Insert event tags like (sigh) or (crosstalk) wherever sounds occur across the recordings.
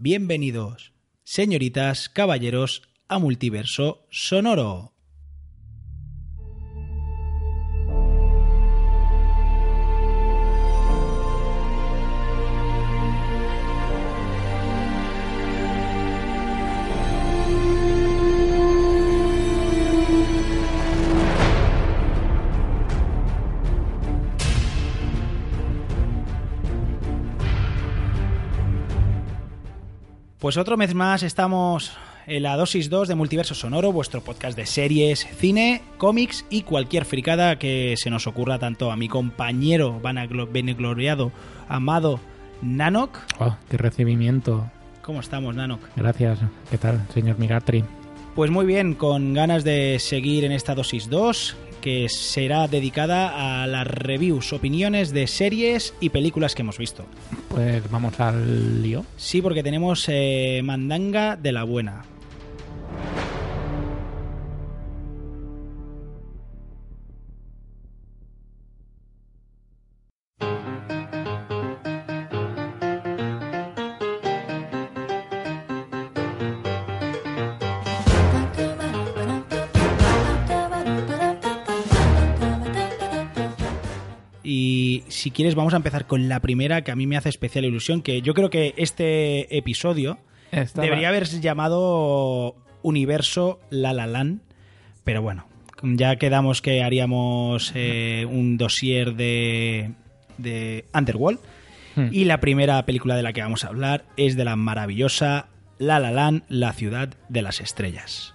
Bienvenidos, señoritas, caballeros, a Multiverso Sonoro. Pues otro mes más estamos en la dosis 2 de Multiverso Sonoro, vuestro podcast de series, cine, cómics y cualquier fricada que se nos ocurra tanto a mi compañero benegloriado, amado Nanok. Oh, qué recibimiento. ¿Cómo estamos, Nanok? Gracias. ¿Qué tal, señor Miratri? Pues muy bien, con ganas de seguir en esta dosis 2 que será dedicada a las reviews, opiniones de series y películas que hemos visto. Pues vamos al lío. Sí, porque tenemos eh, mandanga de la buena. Quieres vamos a empezar con la primera que a mí me hace especial ilusión, que yo creo que este episodio Estaba- debería haberse llamado Universo La La Land, pero bueno, ya quedamos que haríamos eh, un dossier de, de Underworld Hmm. y la primera película de la que vamos a hablar es de la maravillosa La La Land, la ciudad de las estrellas.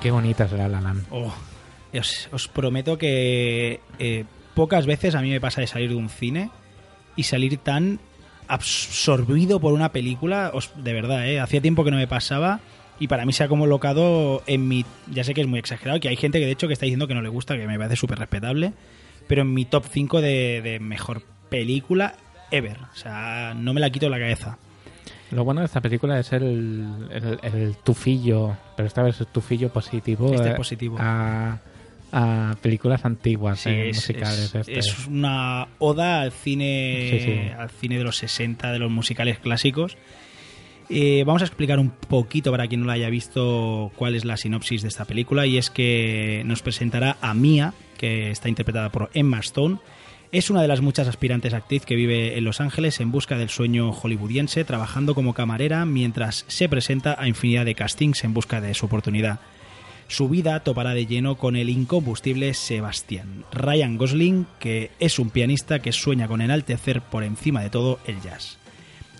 Qué bonita es la La Land. Oh, os, os prometo que eh, pocas veces a mí me pasa de salir de un cine y salir tan absorbido por una película, de verdad, ¿eh? hacía tiempo que no me pasaba y para mí se ha colocado en mi, ya sé que es muy exagerado, que hay gente que de hecho que está diciendo que no le gusta, que me parece súper respetable, pero en mi top 5 de, de mejor película ever, o sea, no me la quito de la cabeza. Lo bueno de esta película es el, el, el tufillo, pero esta vez es tufillo positivo, Este eh, positivo. A, a películas antiguas, Sí, eh, es, musicales. es- este. es una oda al cine, Sí, sí. al cine de los 60, de los musicales clásicos. Eh, vamos a explicar un poquito para quien no la haya visto cuál es la sinopsis de esta película y es que nos presentará a Mia, que está interpretada por Emma Stone. Es una de las muchas aspirantes actriz que vive en Los Ángeles en busca del sueño hollywoodiense, trabajando como camarera mientras se presenta a infinidad de castings en busca de su oportunidad. Su vida topará de lleno con el incombustible Sebastián, Ryan Gosling, que es un pianista que sueña con enaltecer por encima de todo el jazz.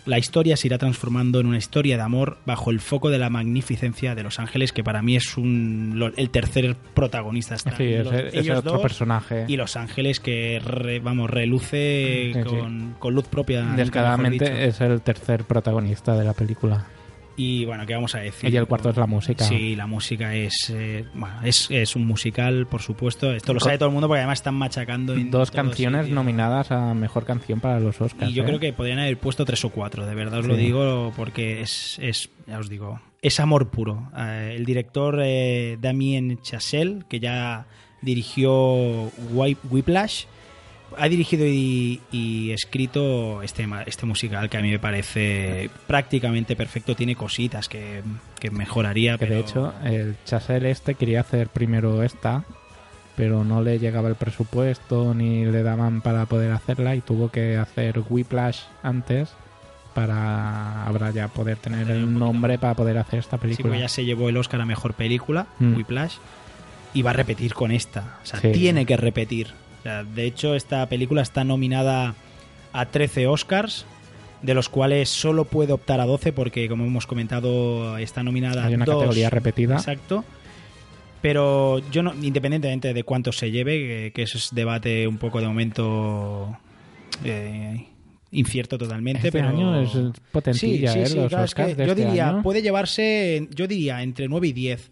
La historia se irá transformando en una historia de amor bajo el foco de la magnificencia de Los Ángeles, que para mí es un, el tercer protagonista. Sí, los- es otro dos personaje. y Los Ángeles que, re- vamos, reluce Sí, sí. con, con luz propia. Descaradamente es el tercer protagonista de la película. Y bueno, ¿qué vamos a decir? Y el cuarto es la música. Sí, la música es, eh, bueno, es, es un musical, por supuesto. Esto lo sabe todo el mundo porque además están machacando. En Dos canciones sitios. nominadas a mejor canción para los Oscars. Y yo ¿eh? creo que podrían haber puesto tres o cuatro, de verdad os lo digo, porque es, es, ya os digo, es amor puro. Eh, el director eh, Damien Chazelle, que ya dirigió Whip- Whiplash, ha dirigido y, y escrito este, este musical que a mí me parece prácticamente perfecto. Tiene cositas que, que mejoraría, Que pero de hecho, el Chazelle este quería hacer primero esta, pero no le llegaba el presupuesto ni le daban para poder hacerla y tuvo que hacer Whiplash antes para ahora ya poder tener un el nombre para poder hacer esta Sí, película. pues ya se llevó el Oscar a mejor película, Mm. Whiplash, y va a repetir con esta. O sea, Sí. tiene que repetir. O sea, de hecho, esta película está nominada a 13 Oscars, de los cuales solo puede optar a 12 porque, como hemos comentado, está nominada Hay una a dos. categoría repetida. Exacto. Pero yo no, independientemente de cuánto se lleve, que, ese es debate un poco de momento eh, incierto totalmente. Este pero... año es potentilla, ¿eh? Los claro, es que Oscars de yo este diría, año. puede llevarse, yo diría, entre 9 y 10.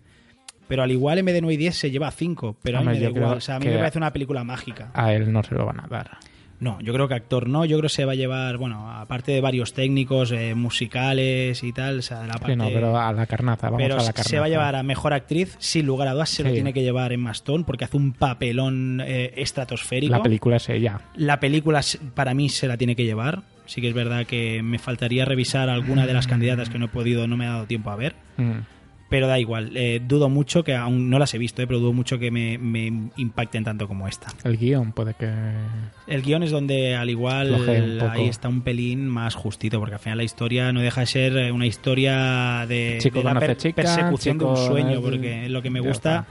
Pero al igual en vez de 9 y 10 se lleva 5. Pero Hombre, a mí me da igual. O sea, a mí me parece una película mágica. A él no se lo van a dar. No, yo creo que actor no. Yo creo que se va a llevar, bueno, aparte de varios técnicos eh, musicales y tal, o sea, de la parte... Sí, no, pero a la carnaza, vamos pero a la carnaza. se va a llevar a mejor actriz, sin lugar a dudas, se lo tiene que llevar Emma Stone porque hace un papelón eh, estratosférico. La película es ella. La película para mí se la tiene que llevar. Sí que es verdad que me faltaría revisar alguna de las candidatas que no he podido, no me ha dado tiempo a ver. Mm. Pero da igual, eh, dudo mucho que aún no las he visto, eh, pero dudo mucho que me, me impacten tanto como esta. El guion puede que... El guion es donde al igual ahí está un pelín más justito, porque al final la historia no deja de ser eh, una historia de, de la conoce chica, persecución de un sueño, es- porque lo que me gusta, está.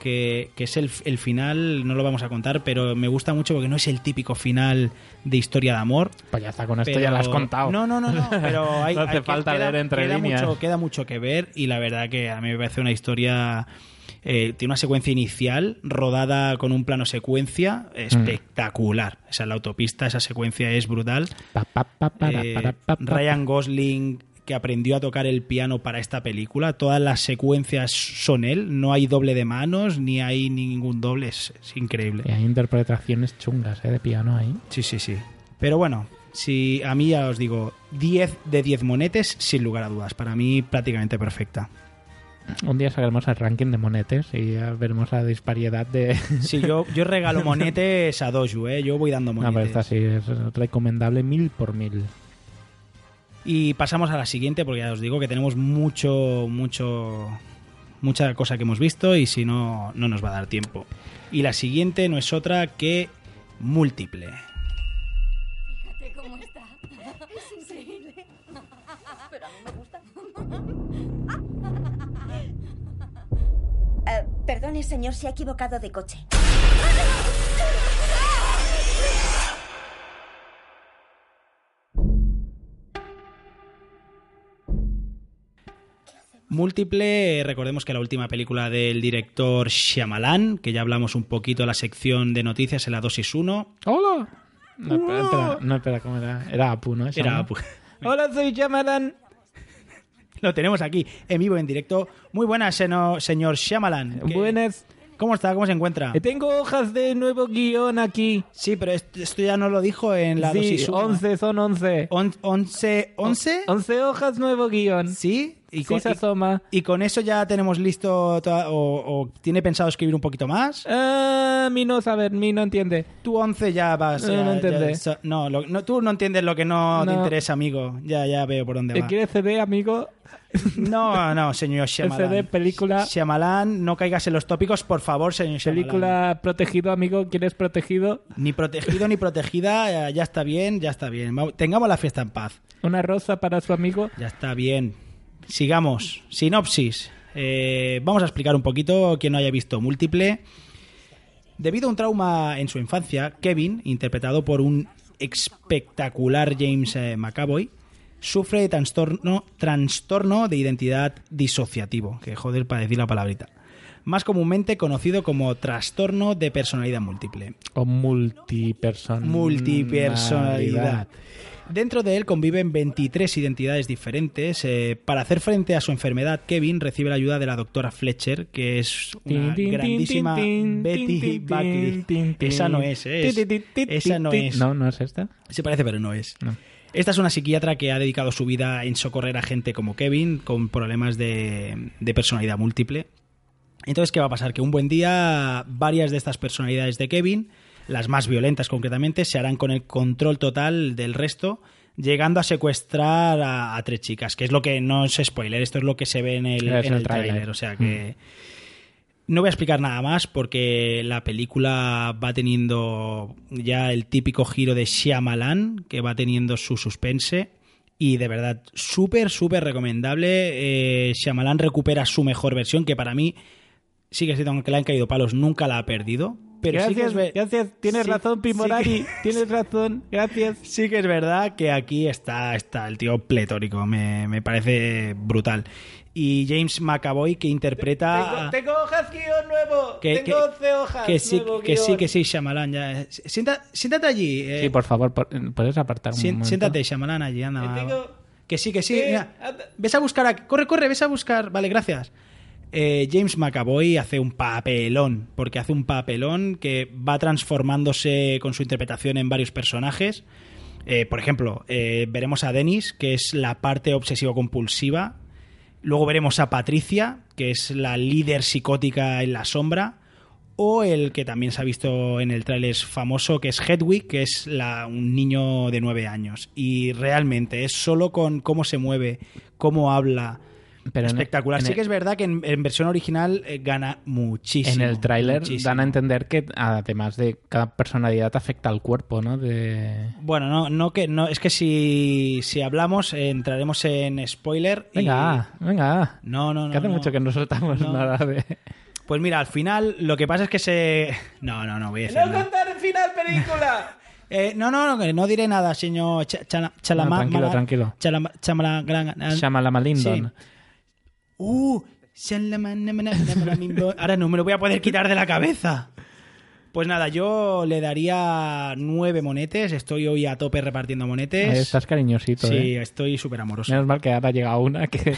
Que, que es el, el final, no lo vamos a contar, pero me gusta mucho porque no es el típico final de historia de amor. Ya está, con esto pero- ya lo has contado. No, no, no, no, (laughs) pero hay, No hace hay que- falta queda, leer entre queda líneas. Mucho, queda mucho que ver y la verdad que a mí me parece una historia... eh, tiene una secuencia inicial rodada con un plano secuencia Mm. espectacular. Esa la autopista, esa secuencia es brutal. Pa, pa, pa, Eh. Ryan Gosling que aprendió a tocar el piano para esta película. Todas las secuencias son él. No hay doble de manos ni hay ningún doble. Es, es increíble. Y hay interpretaciones chungas ¿eh? de piano ahí. Sí, sí, sí. Pero bueno, si a mí ya os digo, 10 de 10 monetes, sin lugar a dudas. Para mí prácticamente perfecta. Un día sacaremos el ranking de monetes y ya veremos la disparidad de... (laughs) Sí, yo, yo regalo monetes a Doju, ¿eh? Yo voy dando No, pero monetes. esta sí es recomendable mil por mil. Y pasamos a la siguiente porque ya os digo que tenemos mucho, mucho, mucha cosa que hemos visto y si no, no nos va a dar tiempo. Y la siguiente no es otra que múltiple. Fíjate cómo está. Es increíble. Pero a mí me gusta. Eh, perdone, señor, se ha equivocado de coche. Múltiple, recordemos que la última película del director Shyamalan, que ya hablamos un poquito en la sección de noticias en la dosis 1, ¡Hola! No, espera, espera, no, espera, ¿cómo era? Era Apu, ¿no? Era pues, (laughs) Hola, soy Shyamalan. (laughs) lo tenemos aquí en vivo, en directo. Muy buenas, señor Shyamalan. ¿Qué- Buenas. ¿Cómo está? ¿Cómo se encuentra? Eh, Tengo hojas de nuevo guion aquí. Sí, pero esto, ya no lo dijo en la sí, dosis 1. 11, son 11. On- once, ¿Once? 11 hojas, nuevo guion. Sí. Y Sí, con, se y- asoma. y con eso ya tenemos listo toda- o, o tiene pensado escribir un poquito más. Ah, mi no saber, mi no entiende. Tú 11 ya vas. No, ya- no ya- entiende. so- no, lo- no, tú no entiendes lo que no, te No. interesa, amigo. Ya, ya veo por dónde ¿Eh, va. ¿Quieres CD, amigo? No, no, señor (laughs) Shyamalan. CD, película. Shyamalan, no caigas en los tópicos, por favor, señor Shyamalan. Película protegido, amigo. ¿Quieres protegido? Ni protegido ni protegida, (laughs) ya, ya está bien, ya está bien. Tengamos la fiesta en paz. Una rosa para su amigo. Ya está bien. Sigamos. Sinopsis. Eh, vamos a explicar un poquito quien no haya visto múltiple. Debido a un trauma en su infancia, Kevin, interpretado por un espectacular James eh, McAvoy, sufre de trastorno, trastorno de identidad disociativo, que joder para decir la palabrita, más comúnmente conocido como trastorno de personalidad múltiple. O multipersonalidad. Multipersonalidad. Dentro de él conviven 23 identidades diferentes. Eh, para hacer frente a su enfermedad, Kevin recibe la ayuda de la doctora Fletcher, que es una grandísima Betty Buckley. Esa no es, ¿eh? Es- esa no es. No, no es esta. Se parece, pero no es. No. Esta es una psiquiatra que ha dedicado su vida en socorrer a gente como Kevin con problemas de, de personalidad múltiple. Entonces, ¿qué va a pasar? Que un buen día varias de estas personalidades de Kevin, las más violentas concretamente, se harán con el control total del resto, llegando a secuestrar a, a tres chicas, que es lo que no es spoiler, esto es lo que se ve en el, en el el tráiler, o sea que... No voy a explicar nada más porque la película va teniendo ya el típico giro de Shyamalan, que va teniendo su suspense. Y de verdad, súper, súper recomendable. Eh, Shyamalan recupera su mejor versión, que para mí sí que es cierto, aunque le han caído palos, nunca la ha perdido. Pero sí que gracias, es ve- gracias. Tienes sí- razón, sí Pimorari. que- (laughs) Tienes razón. Gracias. Sí que es verdad que aquí está, está el tío pletórico, me, me parece brutal. y James McAvoy que interpreta... a- tengo hojas guion nuevo. que, que- que sí, que sí, que sí, Shyamalan. Ya. Sienta- siéntate allí. eh, Sí, por favor, por- puedes apartar un momento? siéntate, Shyamalan, allí, anda. Que va, tengo-. Que sí, que sí. Eh, mira, ves a buscar. a- Corre, corre, ves a buscar. Vale, gracias. Eh, James McAvoy hace un papelón, porque hace un papelón que va transformándose con su interpretación en varios personajes. Eh, por ejemplo, eh, veremos a Dennis, que es la parte obsesivo-compulsiva. Luego veremos a Patricia, que es la líder psicótica en la sombra. O el que también se ha visto en el tráiler famoso, que es Hedwig, que es un niño de nueve años. Y realmente es solo con cómo se mueve, cómo habla. Pero espectacular. en sí el- que es verdad que en, en versión original eh, gana muchísimo. En el tráiler dan a entender que además de cada personalidad afecta al cuerpo, ¿no? De... Bueno, no, no que no, es que si, si hablamos eh, entraremos en spoiler. y- Venga, venga. No, no, no. que hace no. mucho que no soltamos No. nada de... Pues mira, al final lo que pasa es que se. No, no, no voy a decir. nada. contar el final película! (laughs) Eh, no, no, no, que no diré nada, señor Ch- Chala- Chalama- No, tranquilo, tranquilo. Shyamalama-Lindon. Sí. Uh, ahora no me lo voy a poder quitar de la cabeza. Pues nada, yo le daría nueve monetes. Estoy hoy a tope repartiendo monetes. Ahí estás cariñosito, sí, ¿eh? estoy súper amoroso. Menos mal que ahora llega una que, (laughs)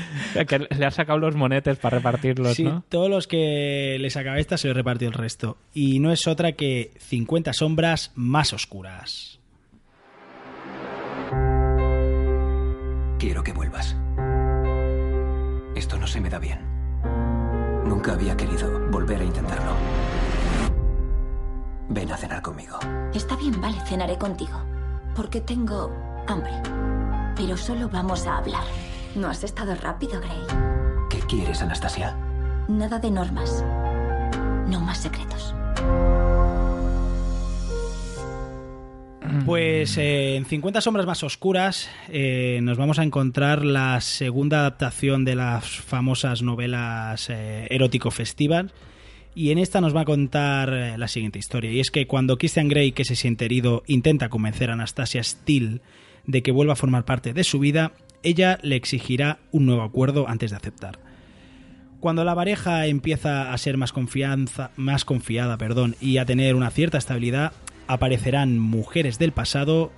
(laughs) que le ha sacado los monetes para repartirlos, Sí, ¿no? todos los que les acabé esta se los repartió el resto. Y no es otra que 50 sombras más oscuras. Quiero que vuelvas. Esto no se me da bien. Nunca había querido volver a intentarlo. Ven a cenar conmigo. Está bien, vale, cenaré contigo. Porque tengo hambre. Pero solo vamos a hablar. No has estado rápido, Gray. ¿Qué quieres, Anastasia? Nada de normas. No más secretos. Pues eh, en 50 sombras más oscuras eh, nos vamos a encontrar la segunda adaptación de las famosas novelas eh, erótico festival. Y en esta nos va a contar la siguiente historia. Y es que cuando Christian Grey que se siente herido intenta convencer a Anastasia Steele de que vuelva a formar parte de su vida ella le exigirá un nuevo acuerdo antes de aceptar. Cuando la pareja empieza a ser más confianza, más confiada, perdón, y a tener una cierta estabilidad, aparecerán mujeres del pasado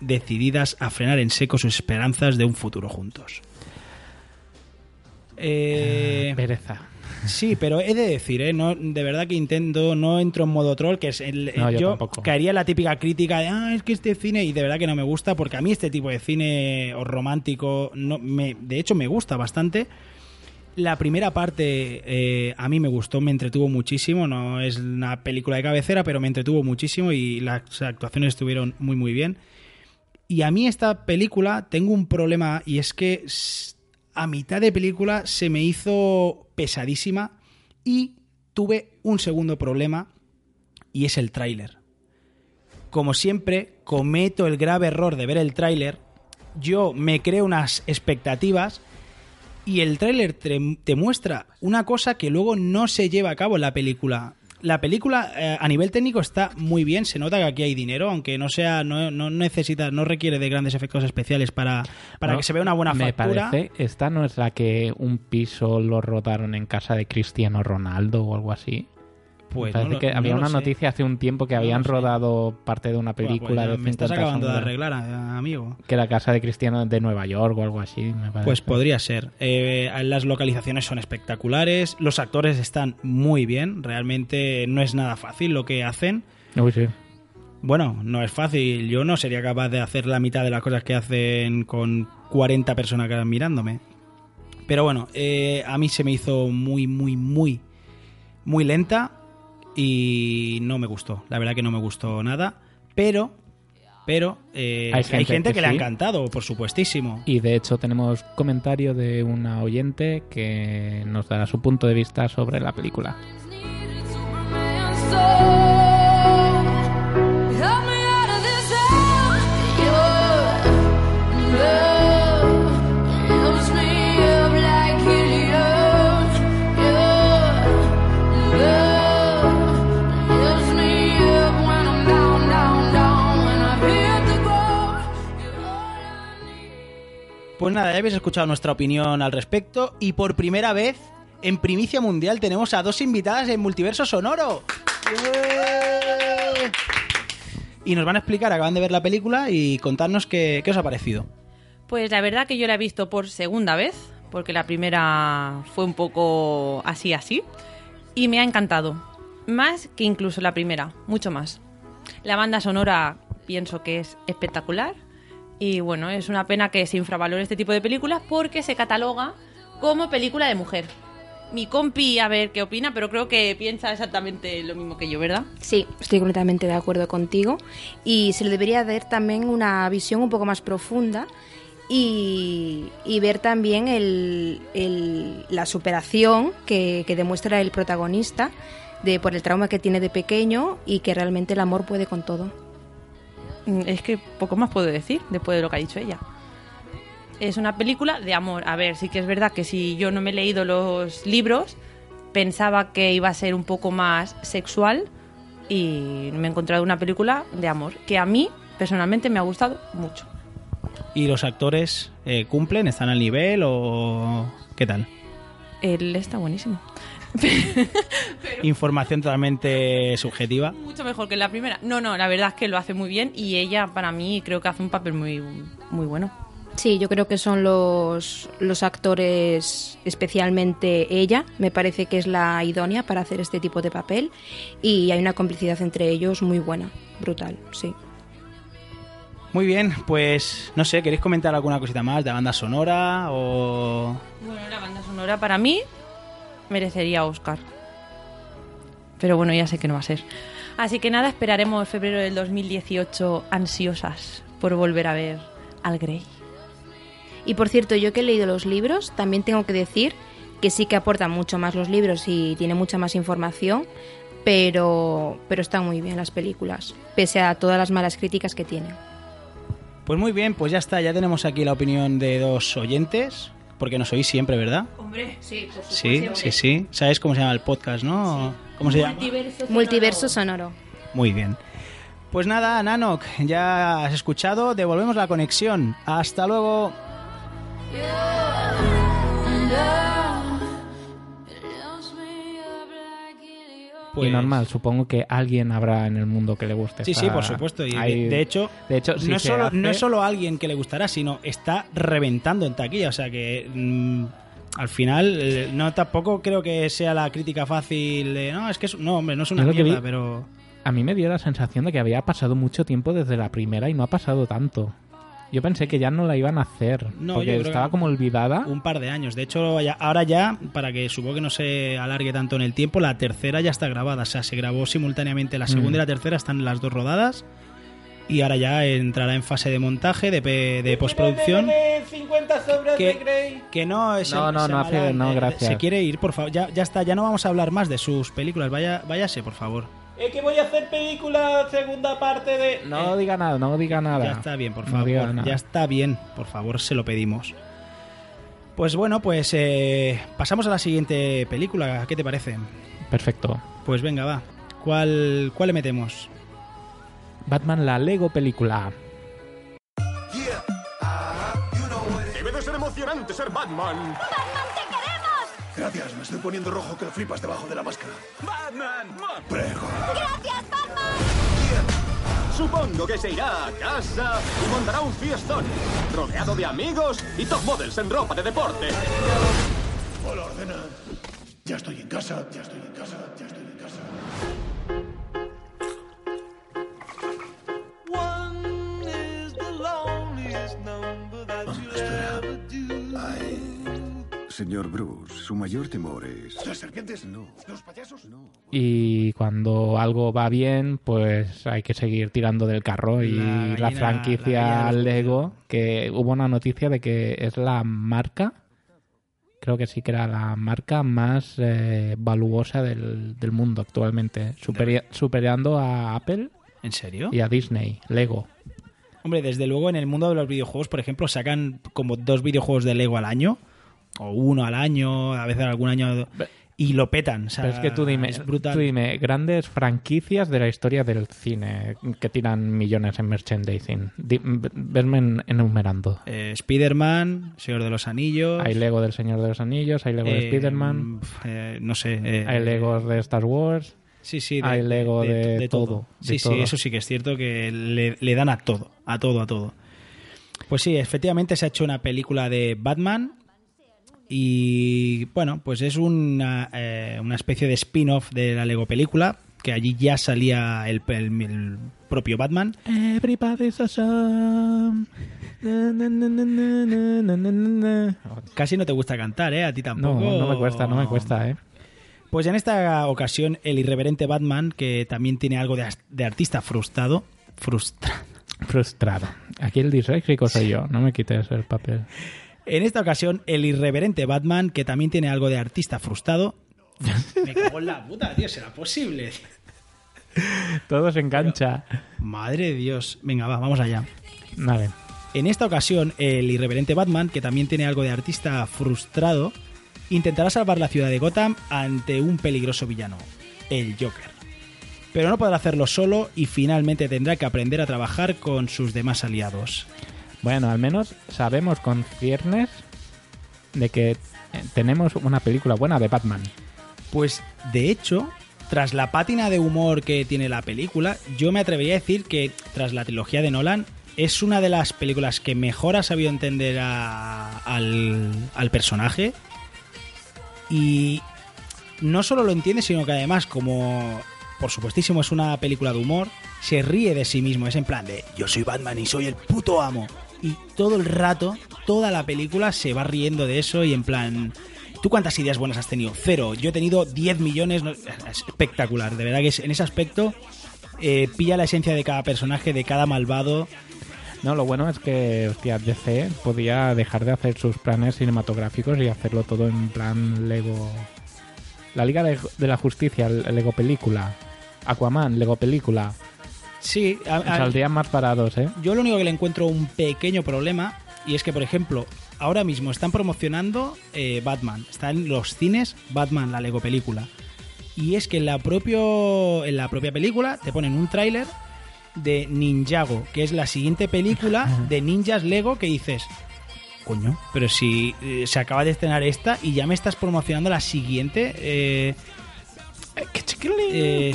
decididas a frenar en seco sus esperanzas de un futuro juntos. Eh, Pereza. sí, pero he de decir, ¿eh? no, de verdad que intento, no entro en modo troll, que es el, No, yo yo caería en la típica crítica de, ah, es que este cine, y de verdad que no me gusta, porque a mí este tipo de cine o romántico, no, me, de hecho me gusta bastante. La primera parte eh, a mí me gustó, me entretuvo muchísimo. No es una película de cabecera, pero me entretuvo muchísimo y las actuaciones estuvieron muy, muy bien. Y a mí esta película tengo un problema y es que a mitad de película se me hizo pesadísima y tuve un segundo problema y es el tráiler. Como siempre, cometo el grave error de ver el tráiler. Yo me creo unas expectativas y el tráiler te, te muestra una cosa que luego no se lleva a cabo en la película. La película eh, a nivel técnico está muy bien, se nota que aquí hay dinero, aunque no sea, no, no necesita, no requiere de grandes efectos especiales para, para No, que se vea una buena Me factura. parece, esta no es la que un piso lo rodaron en casa de Cristiano Ronaldo o algo así. Pues parece no lo- que no había lo una noticia hace un tiempo que No habían rodado parte de una pues película ya de me estás 50 acabando de arreglar, eh, amigo. que era casa de Cristiano de Nueva York o algo así, me parece. Pues podría ser. Eh, las localizaciones son espectaculares, los actores están muy bien, realmente no es nada fácil lo que hacen. Uy, sí. Bueno, no es fácil, yo no sería capaz de hacer la mitad de las cosas que hacen con 40 personas que mirándome. Pero bueno, eh, a mí se me hizo muy, muy, muy, muy lenta y no me gustó. La verdad que no me gustó nada, pero... Pero eh, Hay hay gente que que, le ha encantado, por supuestísimo. Y de hecho tenemos comentario de una oyente que nos dará su punto de vista sobre la película. Pues nada, ya habéis escuchado nuestra opinión al respecto y por primera vez, en primicia mundial, tenemos a dos invitadas en Multiverso Sonoro. Y nos van a explicar, acaban de ver la película y contarnos qué, qué os ha parecido. Pues la verdad que yo la he visto por segunda vez, porque la primera fue un poco así así, y me ha encantado. Más que incluso la primera, mucho más. La banda sonora pienso que es espectacular y bueno, es una pena que se infravalore este tipo de películas porque se cataloga como película de mujer. Mi compi, a ver qué opina, pero creo que piensa exactamente lo mismo que yo, ¿verdad? Sí, estoy completamente de acuerdo contigo. Y se le debería dar también una visión un poco más profunda y, ver también el- la superación que, que demuestra el protagonista de, por el trauma que tiene de pequeño y que realmente el amor puede con todo. Mm, Es que poco más puedo decir después de lo que ha dicho ella. Es una película de amor. A ver, sí que es verdad que si yo no me he leído los libros, pensaba que iba a ser un poco más sexual y me he encontrado una película de amor que a mí personalmente me ha gustado mucho. ¿Y los actores eh, cumplen? ¿Están al nivel o qué tal? Él está buenísimo. (laughs) Información totalmente subjetiva. Mucho mejor que la primera. No, no, la verdad es que lo hace muy bien y ella para mí creo que hace un papel muy, muy bueno. Sí, yo creo que son los, los actores, especialmente ella, me parece que es la idónea para hacer este tipo de papel y hay una complicidad entre ellos muy buena, brutal, sí. Muy bien, pues no sé, ¿queréis comentar alguna cosita más de banda sonora o...? Bueno, la banda sonora para mí merecería Oscar. Pero bueno, ya sé que no va a ser. Así que nada, esperaremos febrero del 2018 ansiosas por volver a ver al Grey. Y por cierto, yo que he leído los libros, también tengo que decir que sí que aportan mucho más los libros y tiene mucha más información, pero, pero están muy bien las películas, pese a todas las malas críticas que tienen. Pues muy bien, pues ya está, ya tenemos aquí la opinión de dos oyentes, porque nos oís siempre, ¿verdad? Hombre, sí, por Sí, sí, sí. ¿Sabes cómo se llama el podcast, no? ¿Cómo se llama? Multiverso sonoro. Muy bien. Pues nada, Nanok, ya has escuchado, devolvemos la conexión. Hasta luego. Y normal, supongo que alguien habrá en el mundo que le guste. Pues Sí, esta- sí, por supuesto. Y de- hay- de, hecho, de hecho, sí no, es solo, hace- no es solo alguien que le gustará, sino está reventando en taquilla. O sea que mm, al final, eh, no tampoco creo que sea la crítica fácil de no, es que es, no, hombre, no es una mierda, vi- pero A mí me dio la sensación de que había pasado mucho tiempo desde la primera y no ha pasado tanto. Yo pensé que ya no la iban a hacer, No, porque estaba como olvidada. un par de años. De hecho, ya- ahora ya, para que supongo que no se alargue tanto en el tiempo, la tercera ya está grabada. O sea, se grabó simultáneamente la segunda Mm. y la tercera, están las dos rodadas. Y ahora ya entrará en fase de montaje, de, pe- de postproducción. Que, que no es No, no, no, hace- no, gracias. Se quiere ir, por favor. Ya, ya está, ya no vamos a hablar más de sus películas. Vaya, váyase, por favor. Es que voy a hacer película segunda parte de... No diga nada, no diga nada. Ya está bien, por No favor. diga nada. ya está bien, por favor, se lo pedimos. Pues bueno, pues eh, pasamos a la siguiente película. ¿Qué te parece? Perfecto. Pues venga, va. ¿Cuál, cuál le metemos? Batman, la Lego película. Debe de ser emocionante ser Batman. Gracias, me estoy poniendo rojo que lo flipas debajo de la máscara. ¡Batman! Prego. Supongo que se irá a casa y montará un fiestón, rodeado de amigos y top models en ropa de deporte. Hola, ordena. Ya estoy en casa, ya estoy en casa, ya estoy en casa. Señor Bruce, su mayor temor es... ¿Las serpientes? No. ¿Los payasos? No. Y cuando algo va bien, pues hay que seguir tirando del carro. Y La la, gallina- la franquicia Lego, que hubo una noticia de que es la marca, creo que sí que era la marca más eh, valuosa del, del mundo actualmente, superi- superando a Apple ¿En serio? y a Disney, Lego. Hombre, desde luego en el mundo de los videojuegos, por ejemplo, sacan como dos videojuegos de Lego al año, o uno al año, a veces algún año. y lo petan. o sea, Pero es que tú dime, es brutal. tú dime, grandes franquicias de la historia del cine que tiran millones en merchandising. Verme en- enumerando. Eh, Spider-Man, Señor de los Anillos. Hay Lego del Señor de los Anillos, hay Lego de eh, Spider-Man, eh, no sé. eh, hay Legos de Star Wars. Sí, sí, de, hay Lego de, todo. Sí, de sí, todo. eso sí que es cierto que le, le dan a todo, a todo, a todo. Pues sí, efectivamente se ha hecho una película de Batman y bueno, pues es una, eh, una especie de spin-off de la Lego película, que allí ya salía el, el, el propio Batman. Casi no te gusta cantar, ¿eh? A ti tampoco. No, no me cuesta, no me cuesta, ¿eh? Pues en esta ocasión el irreverente Batman, que también tiene algo de, artista frustrado, frustrado. Frustrado. Aquí el disléxico soy yo, no me quites el papel. En esta ocasión, el irreverente Batman, que también tiene algo de artista frustrado. (laughs) Me cago en la puta, tío, ¿será posible? Todo se engancha. Madre de Dios. Venga, va, vamos allá. Vale. En esta ocasión, el irreverente Batman, que también tiene algo de artista frustrado, intentará salvar la ciudad de Gotham ante un peligroso villano, el Joker. Pero no podrá hacerlo solo y finalmente tendrá que aprender a trabajar con sus demás aliados. Bueno, al menos sabemos con ciernes de que eh, tenemos una película buena de Batman. Pues de hecho, tras la pátina de humor que tiene la película, yo me atrevería a decir que tras la trilogía de Nolan es una de las películas que mejor ha sabido entender a- al, al personaje y no solo lo entiende, sino que además como por supuestísimo es una película de humor, se ríe de sí mismo, es en plan de yo soy Batman y soy el puto amo. Y todo el rato, toda la película se va riendo de eso y en plan, ¿tú cuántas ideas buenas has tenido? Cero, yo he tenido 10 millones, espectacular, de verdad que es- en ese aspecto eh, pilla la esencia de cada personaje, de cada malvado. No, lo bueno es que, hostia, DC podía dejar de hacer sus planes cinematográficos y hacerlo todo en plan Lego. La Liga de, la Justicia, Lego Película. Aquaman, Lego Película. Sí, a- a- Saldrían más parados, ¿eh? Yo lo único que le encuentro un pequeño problema y es que, por ejemplo, ahora mismo están promocionando eh, Batman. Está en los cines Batman, la Lego película. Y es que en la, propio, en la propia película te ponen un tráiler de Ninjago, que es la siguiente película (laughs) de ninjas Lego que dices, coño, pero si eh, se acaba de estrenar esta y ya me estás promocionando la siguiente... eh, eh,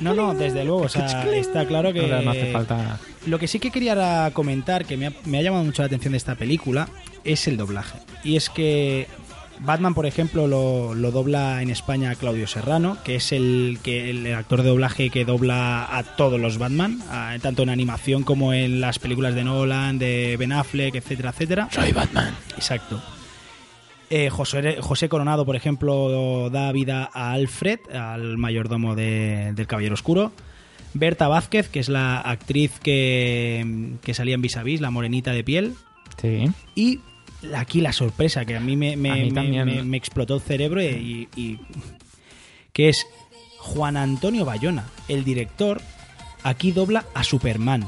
no, no, desde luego, o sea, está claro que... No hace falta. Lo que sí que quería comentar, que me ha, me ha llamado mucho la atención de esta película, es el doblaje. Y es que Batman, por ejemplo, lo, lo dobla en España Claudio Serrano, que es el, que, el actor de doblaje que dobla a todos los Batman, a- tanto en animación como en las películas de Nolan, de Ben Affleck, etcétera, etcétera. Soy Batman. Exacto. Eh, José, José Coronado, por ejemplo, da vida a Alfred, al mayordomo de- del Caballero Oscuro. Berta Vázquez, que es la actriz que, que salía en Vis a Vis, la morenita de piel. Sí. Y aquí la sorpresa, que a mí me, me- A mí me- me- explotó el cerebro, y, y- que es Juan Antonio Bayona, el director, aquí dobla a Superman.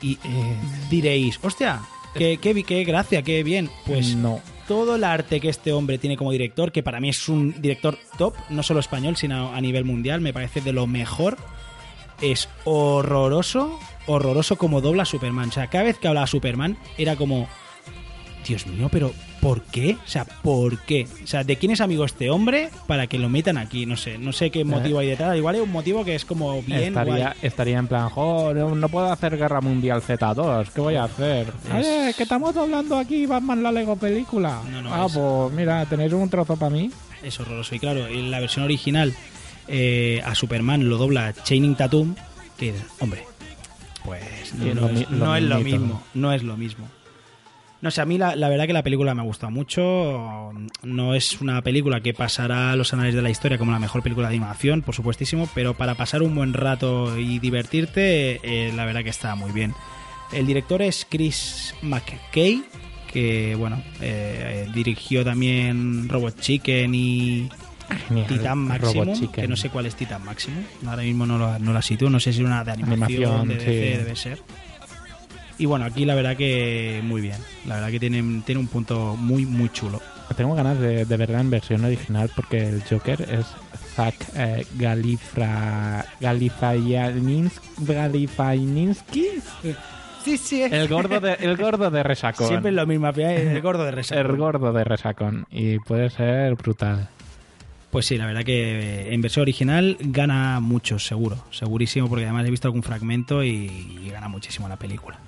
Y Eh. diréis, hostia, qué, qué, qué gracia, qué bien. Pues no. Todo el arte que este hombre tiene como director, que para mí es un director top, no solo español, sino a nivel mundial, me parece de lo mejor, es horroroso, horroroso como dobla Superman. O sea, cada vez que hablaba Superman era como, Dios mío, pero ¿por qué? O sea, ¿por qué? O sea, ¿de quién es amigo este hombre para que lo metan aquí? No sé, no sé qué motivo hay detrás. Igual hay un motivo que es como bien estaría, guay. estaría en plan, "Jo, no, no puedo hacer Guerra Mundial Z2, ¿qué voy a hacer? Es- Oye, que estamos hablando aquí Batman la Lego película. No, no, ah, es- pues mira, ¿tenéis un trozo para mí? Es horroroso. Y claro, en la versión original eh, a Superman lo dobla Channing Tatum, que, hombre, pues no, es, lo no es lo mismito. mismo. No es lo mismo. No sé, a mí la, la verdad que la película me ha gustado mucho. No es una película que pasará a los anales de la historia como la mejor película de animación, por supuestísimo, pero para pasar un buen rato y divertirte, eh, la verdad que está muy bien. El director es Chris McKay, que bueno, eh, dirigió también Robot Chicken y Genial, Titan Maximum, que no sé cuál es Titan Maximum. Ahora mismo no, lo- no la sitúo, no sé si es una de animación, Animación, de DC, sí. debe ser. Y bueno, aquí la verdad que muy bien. La verdad que tiene, tiene un punto muy, muy chulo. Tengo ganas de, de verla en versión original porque el Joker es Zack eh, Galifra, Galifianinski. Sí, sí. El gordo de, el gordo de Resacón. Siempre es lo mismo, el gordo de resacón. El gordo de Resacón. Y puede ser brutal. Pues sí, la verdad que eh, en versión original gana mucho, seguro. Segurísimo, porque además he visto algún fragmento y, y gana muchísimo la película.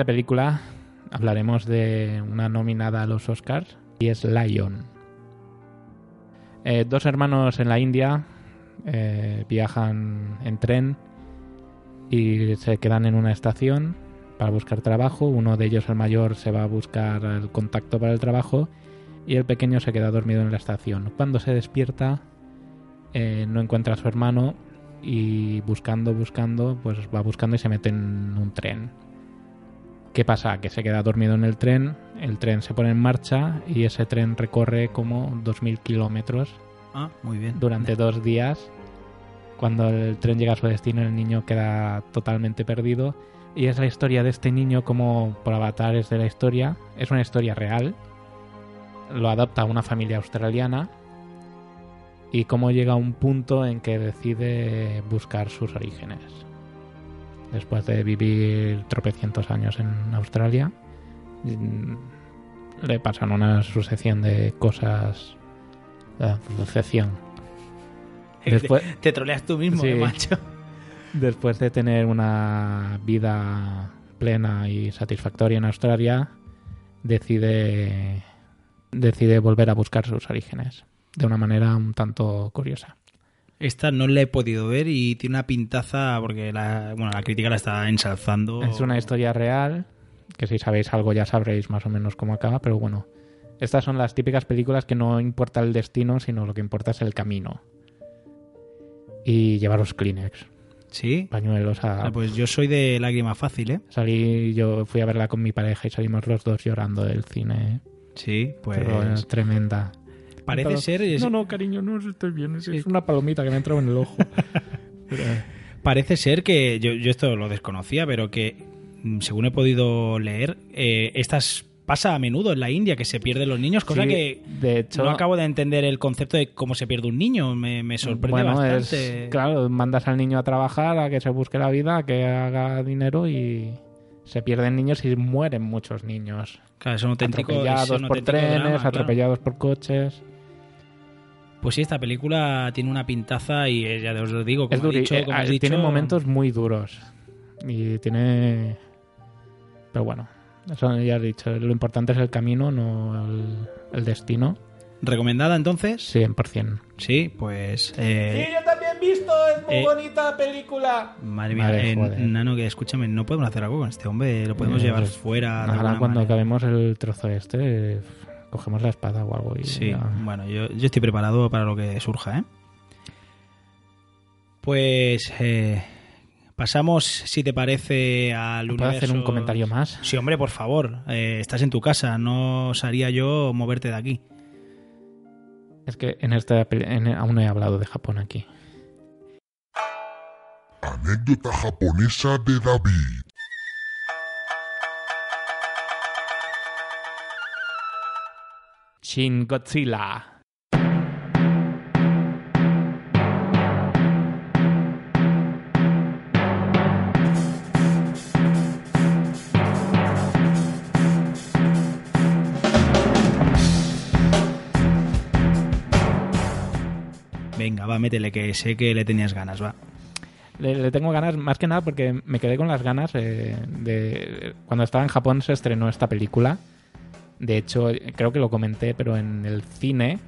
Siguiente película, hablaremos de una nominada a los Oscars y es Lion. Eh, dos hermanos en la India eh, viajan en tren y se quedan en una estación para buscar trabajo. Uno de ellos, el mayor, se va a buscar el contacto para el trabajo y el pequeño se queda dormido en la estación. Cuando se despierta, eh, no encuentra a su hermano y buscando, buscando, pues va buscando y se mete en un tren. ¿Qué pasa? Que se queda dormido en el tren, el tren se pone en marcha y ese tren recorre como 2.000 kilómetros Ah, muy bien. durante dos días. Cuando el tren llega a su destino, el niño queda totalmente perdido. Y es la historia de este niño como por avatares de la historia. Es una historia real. Lo adopta una familia australiana. Y cómo llega a un punto en que decide buscar sus orígenes. Después de vivir tropecientos años en Australia, mm, le pasan una sucesión de cosas. La sucesión. (laughs) Después, Te troleas tú mismo, Sí. eh, macho. (laughs) después de tener una vida plena y satisfactoria en Australia, decide, decide volver a buscar sus orígenes de una manera un tanto curiosa. Esta no la he podido ver y tiene una pintaza porque la, bueno, la crítica la está ensalzando. Es una historia real, que si sabéis algo ya sabréis más o menos cómo acaba, pero bueno, estas son las típicas películas que no importa el destino, sino lo que importa es el camino. Y llevaros Kleenex. ¿Sí? Pañuelos a... Ah, Pues yo soy de lágrima fácil, ¿eh? Salí, yo fui a verla con mi pareja y salimos los dos llorando del cine. Sí, pues... Pero es tremenda. Parece ser... es- No, no, cariño, no estoy bien. Es, es una palomita que me ha entrado en el ojo. (laughs) Pero, eh, Parece ser que, yo, yo esto lo desconocía, pero que mm, según he podido leer, eh, estas pasa a menudo en la India, que se pierden los niños, cosa Sí, que de hecho- no acabo de entender el concepto de cómo se pierde un niño, me, me sorprende bueno, bastante. es... Claro, mandas al niño a trabajar, a que se busque la vida, a que haga dinero y se pierden niños y mueren muchos niños. Claro, es un auténtico- atropellados un por auténtico trenes, drama, claro. atropellados por coches. Pues sí, esta película tiene una pintaza y eh, ya os lo digo, como Es he dicho, eh, como has dicho, Tiene momentos muy duros. Y tiene. Pero bueno, eso ya he dicho. Lo importante es el camino, no el, el destino. ¿Recomendada entonces? 100%. Sí, pues... eh, Sí, yo también he visto, es muy eh, bonita película. Madre mía, eh. Nano, que escúchame, no podemos hacer algo con este hombre, lo podemos Eh, llevar pues, fuera. Ahora cuando manera. acabemos el trozo este, eh, cogemos la espada o algo y Sí, ya. bueno, yo, yo estoy preparado para lo que surja, ¿eh? Pues eh, pasamos, si te parece, al ¿Puedo universo... hacer un comentario más? Sí, hombre, por favor. eh, estás en tu casa, no osaría yo moverte de aquí. Es que en esta en- aún no he hablado de Japón aquí. Anécdota japonesa de David. Shin Godzilla. Venga, va, métele, que sé que le tenías ganas, va. Le, le tengo ganas, más que nada porque me quedé con las ganas eh, de... Cuando estaba en Japón se estrenó esta película. De hecho, creo que lo comenté, pero en el cine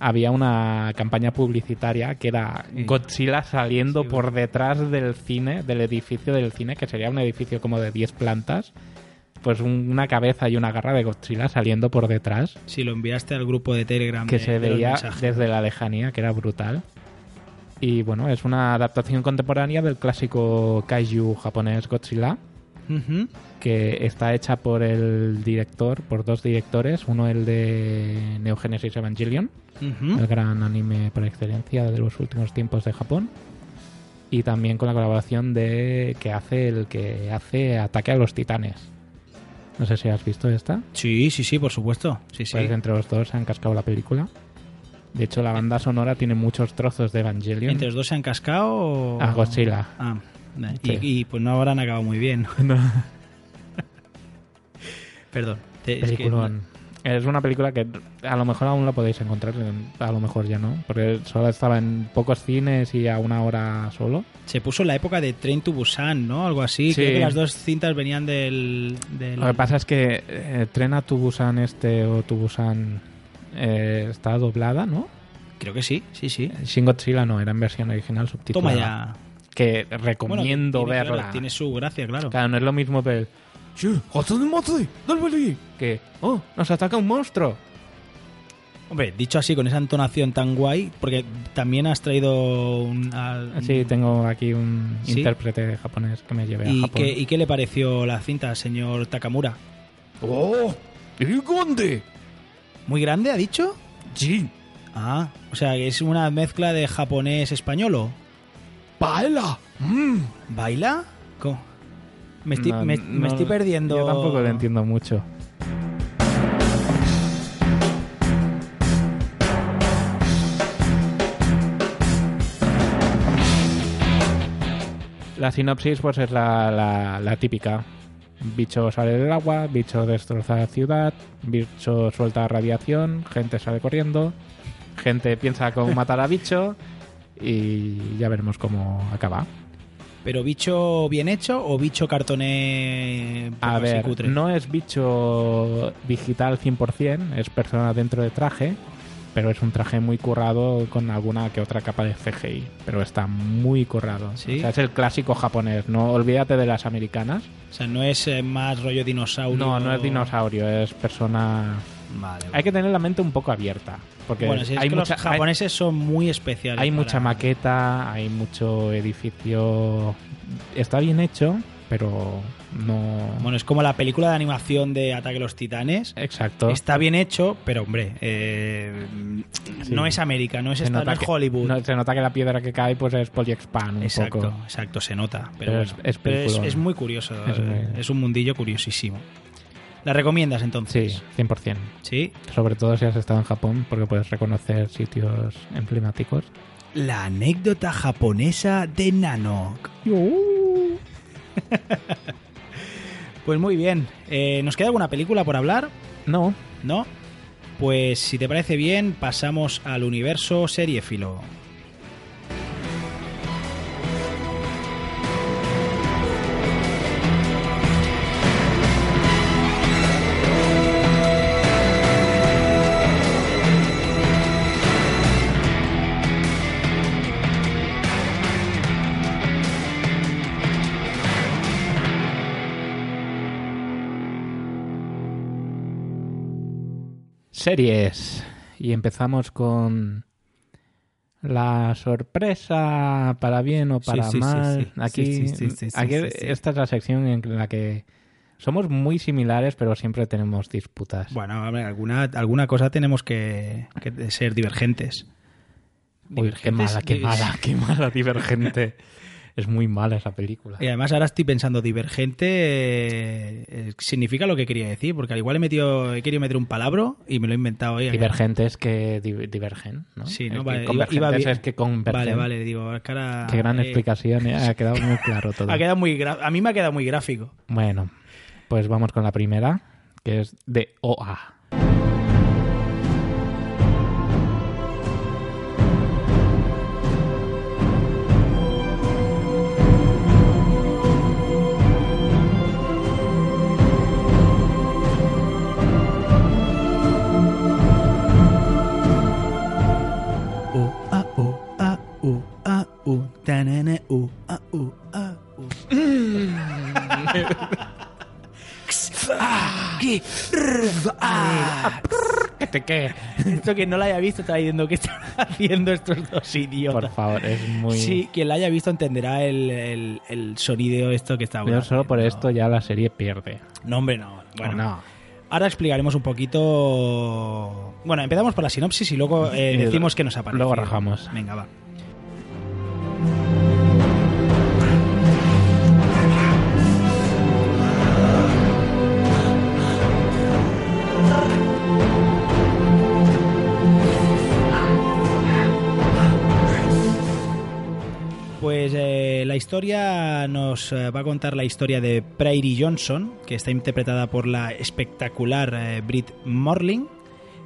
había una campaña publicitaria que era. Godzilla saliendo por detrás del cine, del edificio del cine, que sería un edificio como de 10 plantas, pues un- una cabeza y una garra de Godzilla saliendo por detrás Si lo enviaste al grupo de Telegram. que de- se veía desde la lejanía, que era brutal. Y bueno, es una adaptación contemporánea del clásico kaiju japonés Godzilla, Que está hecha por el director, por dos directores, uno el de Neo Genesis Evangelion, el gran anime por excelencia de los últimos tiempos de Japón, y también con la colaboración de que hace el que hace Ataque a los Titanes. No sé si has visto esta. Sí, sí, sí, por supuesto. Sí, sí. Pues entre los dos se han cascado la película. De hecho, la banda sonora tiene muchos trozos de Evangelion. ¿Entre los dos se han cascado o...? A Godzilla. Ah, Sí. y, y, pues no habrán acabado muy bien. (laughs) (laughs) Perdón. es que- Peliculón. Es una película que a lo mejor aún la podéis encontrar, en- a lo mejor ya no, porque solo estaba en pocos cines y a una hora solo. Se puso en la época de Train to Busan, ¿no? Algo así. Sí. Creo que las dos cintas venían del... del- Lo que pasa es que eh, Tren a Tubusan este o Tubusan eh, está doblada, ¿no? Creo que sí, sí, sí. Shin Godzilla no, era en versión original subtitulada. Toma ya. Que recomiendo Bueno, tiene, verla. claro, tiene su gracia, claro. Claro, no es lo mismo ver. Que, oh, nos ataca un monstruo. Hombre, dicho así, con esa entonación tan guay, porque también has traído un... al- Sí, tengo aquí un ¿Sí? intérprete japonés que me lleve a ¿Y Japón. qué, ¿Y qué le pareció la cinta, señor Takamura? ¡Oh! grande! ¿Muy grande, ha dicho? Sí. Ah, o sea, que es una mezcla de japonés-españolo. ¡Baila! Mm. ¿Baila? ¿Cómo? Me estoy, No, me, no, me estoy perdiendo... Yo tampoco lo entiendo mucho. La sinopsis pues es la, la- la típica. Bicho sale del agua, bicho destroza la ciudad, bicho suelta radiación, gente sale corriendo, gente piensa cómo matar a bicho (laughs) y ya veremos cómo acaba. ¿Pero bicho bien hecho o bicho cartoné A ver, cutre? no es bicho digital 100%, es persona dentro de traje, pero es un traje muy currado con alguna que otra capa de CGI, pero está muy currado. ¿Sí? O sea, es el clásico japonés, no olvídate de las americanas. O sea, no es eh, más rollo dinosaurio. No, no es dinosaurio, es persona... Vale, Hay que tener la mente un poco abierta, porque bueno, si es hay que mucha, los japoneses son muy especiales. hay, para- mucha maqueta, hay mucho edificio... Está bien hecho, pero no... Bueno, es como la película de animación de Ataque a los Titanes. Exacto. Está bien hecho, pero hombre, eh, Sí. no es América, no es, Se esta- nota no es que- Hollywood. no, se nota que la piedra que cae pues es Polyexpan un exacto, poco. exacto, se nota. Pero, Pero es- bueno, es pero es, peliculón. es muy curioso. Es muy- es un mundillo curiosísimo. ¿La recomiendas entonces? Sí, 100%. Sí. Sobre todo si has estado en Japón porque puedes reconocer sitios emblemáticos. La anécdota japonesa de Nanok. (laughs) pues muy bien. Eh, ¿Nos queda alguna película por hablar? No. ¿No? Pues si te parece bien, pasamos al universo seriéfilo. Series. Y empezamos con la sorpresa para bien o para sí, sí, mal. sí. Aquí, esta es la sección en la que somos muy similares, pero siempre tenemos disputas. Bueno, a ver, alguna, alguna cosa tenemos que, que ser divergentes. Uy, qué mala, qué mala, qué mala, divergente. (laughs) es muy mala esa película. Y además ahora estoy pensando, divergente eh, eh, significa lo que quería decir, porque al igual he, metido, he querido meter un palabro y me lo he inventado. Divergente es que di- divergen, ¿no? Sí, Es ¿no? que Vale, iba- convergentes iba bien. es que convergen. Vale, vale, digo, que ahora, Qué gran eh, explicación, ¿eh? ha quedado muy claro (laughs) todo. ha quedado muy a mí me ha quedado muy gráfico. Bueno, pues vamos con la primera, que es de OA. U, a, u, a, u. ¿Qué te qué? Esto que no la haya visto está diciendo que están haciendo estos dos idiotas. Por favor, es muy... Sí, quien la haya visto entenderá el, el, el sonido esto que está Yo solo por esto ya la serie pierde. No, hombre, no. Bueno, no. Ahora explicaremos un poquito. Bueno, empezamos por la sinopsis y luego eh, decimos que nos ha parecido. luego rajamos. Venga, va. Historia nos eh, va a contar la historia de Prairie Johnson, que está interpretada por la espectacular eh, Britt Morling,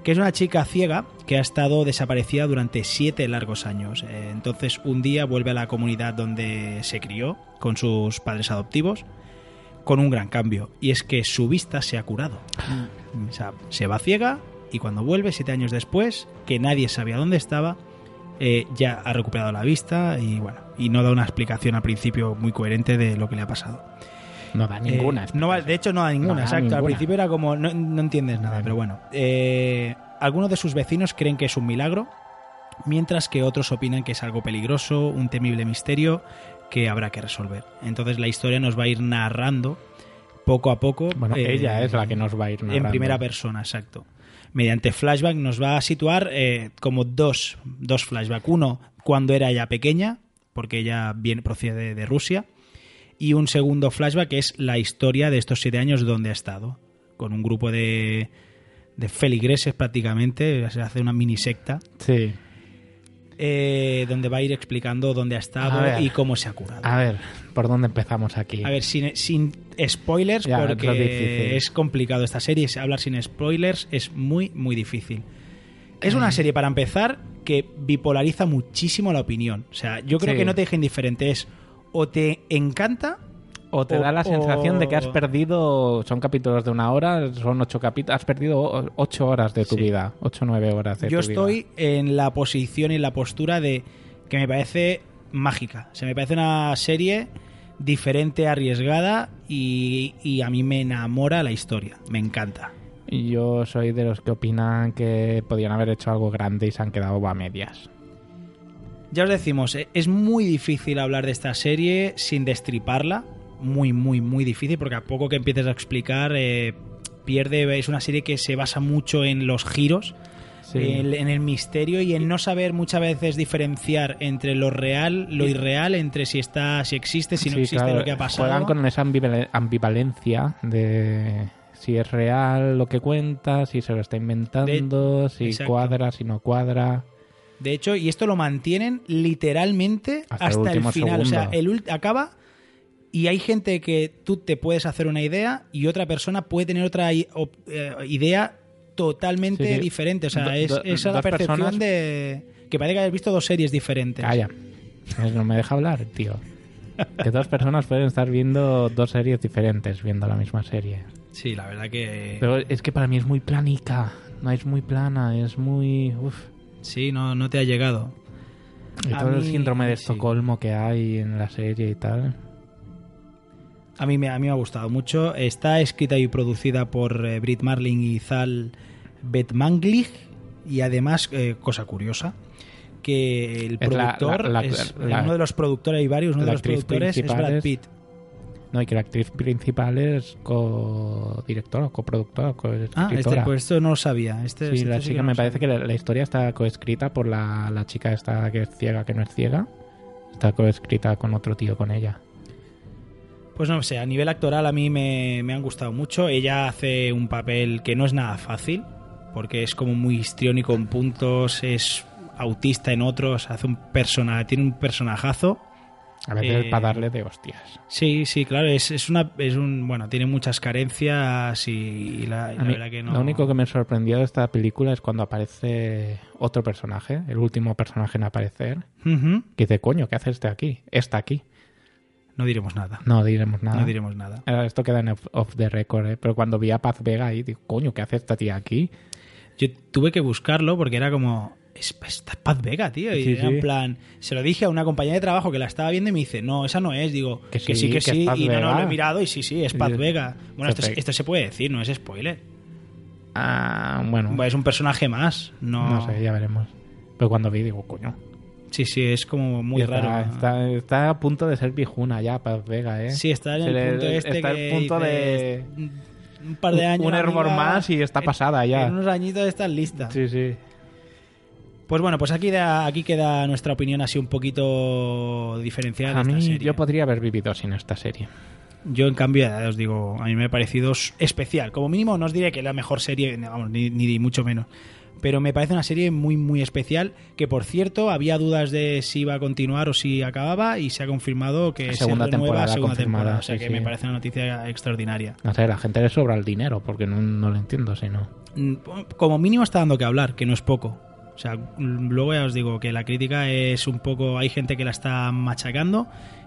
que es una chica ciega que ha estado desaparecida durante siete largos años. Eh, entonces un día vuelve a la comunidad donde se crió con sus padres adoptivos con un gran cambio, y es que su vista se ha curado. O sea, se va ciega y cuando vuelve, siete años después, que nadie sabía dónde estaba, eh, ya ha recuperado la vista y bueno, y no da una explicación al principio muy coherente de lo que le ha pasado. No da ninguna. Eh, no va- de hecho, no da ninguna, No da exacto. Al ninguna. principio era como, no, no entiendes nada, pero bueno. Eh, algunos de sus vecinos creen que es un milagro, mientras que otros opinan que es algo peligroso, un temible misterio que habrá que resolver. Entonces la historia nos va a ir narrando poco a poco. Bueno, eh, ella es la que nos va a ir En narrando. primera persona, exacto. Mediante flashback nos va a situar eh, como dos, dos flashbacks. Uno cuando era ella pequeña, porque ella viene, procede de Rusia. Y un segundo flashback que es la historia de estos siete años donde ha estado. Con un grupo de, de feligreses prácticamente. Se hace una mini secta. Sí. eh, donde va a ir explicando dónde ha estado ver. y cómo se ha curado. A ver, ¿por dónde empezamos aquí? A ver, sin, sin spoilers, Ya, es porque difícil. es complicado esta serie. Hablar sin spoilers es muy, muy difícil. Es una serie, para empezar, que bipolariza muchísimo la opinión. O sea, yo creo Sí. que no te deja indiferente. Es o te encanta O te o- da la sensación de que has perdido, son capítulos de una hora, son ocho capítulos, has perdido ocho horas de tu Sí. vida, ocho o nueve horas de Yo tu vida. estoy en la posición y en la postura de que me parece mágica. Se me parece una serie diferente, arriesgada y, y a mí me enamora la historia. Me encanta. Yo soy de los que opinan que podían haber hecho algo grande y se han quedado a medias. Ya os decimos, eh, es muy difícil hablar de esta serie sin destriparla. Muy, muy, muy difícil, porque a poco que empieces a explicar, eh, pierde. Es una serie que se basa mucho en los giros, Sí. el- en el misterio y en no saber muchas veces diferenciar entre lo real, lo irreal, entre si está, si existe, si no Sí, existe claro, lo que ha pasado. Juegan con esa ambival- ambivalencia de si es real lo que cuenta, si se lo está inventando, si exacto. cuadra, si no cuadra. De hecho, y esto lo mantienen literalmente Hasta hasta, el final. O sea, el ult- acaba y hay gente que tú te puedes hacer una idea y otra persona puede tener otra eh, idea totalmente Sí, sí. diferente. O sea, Do- es, do- esa la percepción personas- de que parece que hayas visto dos series diferentes. Calla. Eh, No me deja hablar, tío. Que dos personas pueden estar viendo dos series diferentes, viendo la misma serie. Sí, la verdad que... Pero es que para mí es muy planica. No es muy plana, es muy... Uf. Sí, no, no te ha llegado. Y A todo el mí- síndrome de sí. Estocolmo que hay en la serie y tal. A mí, me, a mí me ha gustado mucho. Está escrita y producida por eh, Britt Marling y Zal Betmanglich. Y además, eh, cosa curiosa, que el Es la- productor, la- la- es, la- uno de los productores, hay varios, uno de los productores es Brad Pitt. No, y que la actriz principal es co-directora, coproductora, coescritora. Ah, este, pues esto no lo sabía. Este, Sí, este la sí que chica no me parece sabía. que la, la historia está coescrita por la, la chica esta que es ciega, que no es ciega. Está coescrita con otro tío con ella. Pues no sé, a nivel actoral a mí me, me han gustado mucho. Ella hace un papel que no es nada fácil, porque es como muy histriónico en puntos, es autista en otros, hace un personaje, tiene un personajazo. A veces Eh, para darle de hostias. Sí, sí, claro, es, es una, es un, bueno, tiene muchas carencias y, y la, y la A mí, verdad que no. Lo único que me sorprendió de esta película es cuando aparece otro personaje, el último personaje en aparecer, que dice, coño, ¿qué hace este aquí? Está aquí. No diremos nada. No diremos nada. No diremos nada. Ahora, Esto queda en off, off the record, ¿eh? pero cuando vi a Paz Vega ahí, digo, coño, ¿qué hace esta tía aquí? Yo tuve que buscarlo porque era como. Es, es Paz Vega, tío. Y Sí, era en plan. Se lo dije a una compañera de trabajo que la estaba viendo y me dice, no, esa no es. Digo, que, Que sí, que que sí. y no, no, lo he mirado y sí, sí, es Paz. Vega. Bueno, esto, esto se puede decir, no es spoiler. Ah, bueno. Es un personaje más. No, No sé, ya veremos. Pero cuando vi, digo, coño. Sí, sí, es como muy está, raro. Está, está a punto de ser viejuna ya, Paz Vega, ¿eh? Sí, está en Se el le- punto este Está que al punto de... un par de años. Un hervor más y está en- pasada ya. En unos añitos está lista. Sí, sí. Pues bueno, pues aquí, da, aquí queda nuestra opinión así un poquito diferenciada A de esta mí, serie. yo podría haber vivido sin esta serie. Yo, en cambio, ya os digo, a mí me ha parecido especial. Como mínimo, no os diré que es la mejor serie, vamos, ni, ni mucho menos. Pero me parece una serie muy, muy especial. Que por cierto, había dudas de si iba a continuar o si acababa. Y se ha confirmado que Segunda se renueva temporada segunda temporada. O sea sí, que sí. me parece una noticia extraordinaria. No sé, a la gente le sobra el dinero, porque no, no lo entiendo si no. Mm, Como mínimo está dando que hablar, que no es poco. O sea, luego ya os digo que la crítica es un poco. Hay gente que la está machacando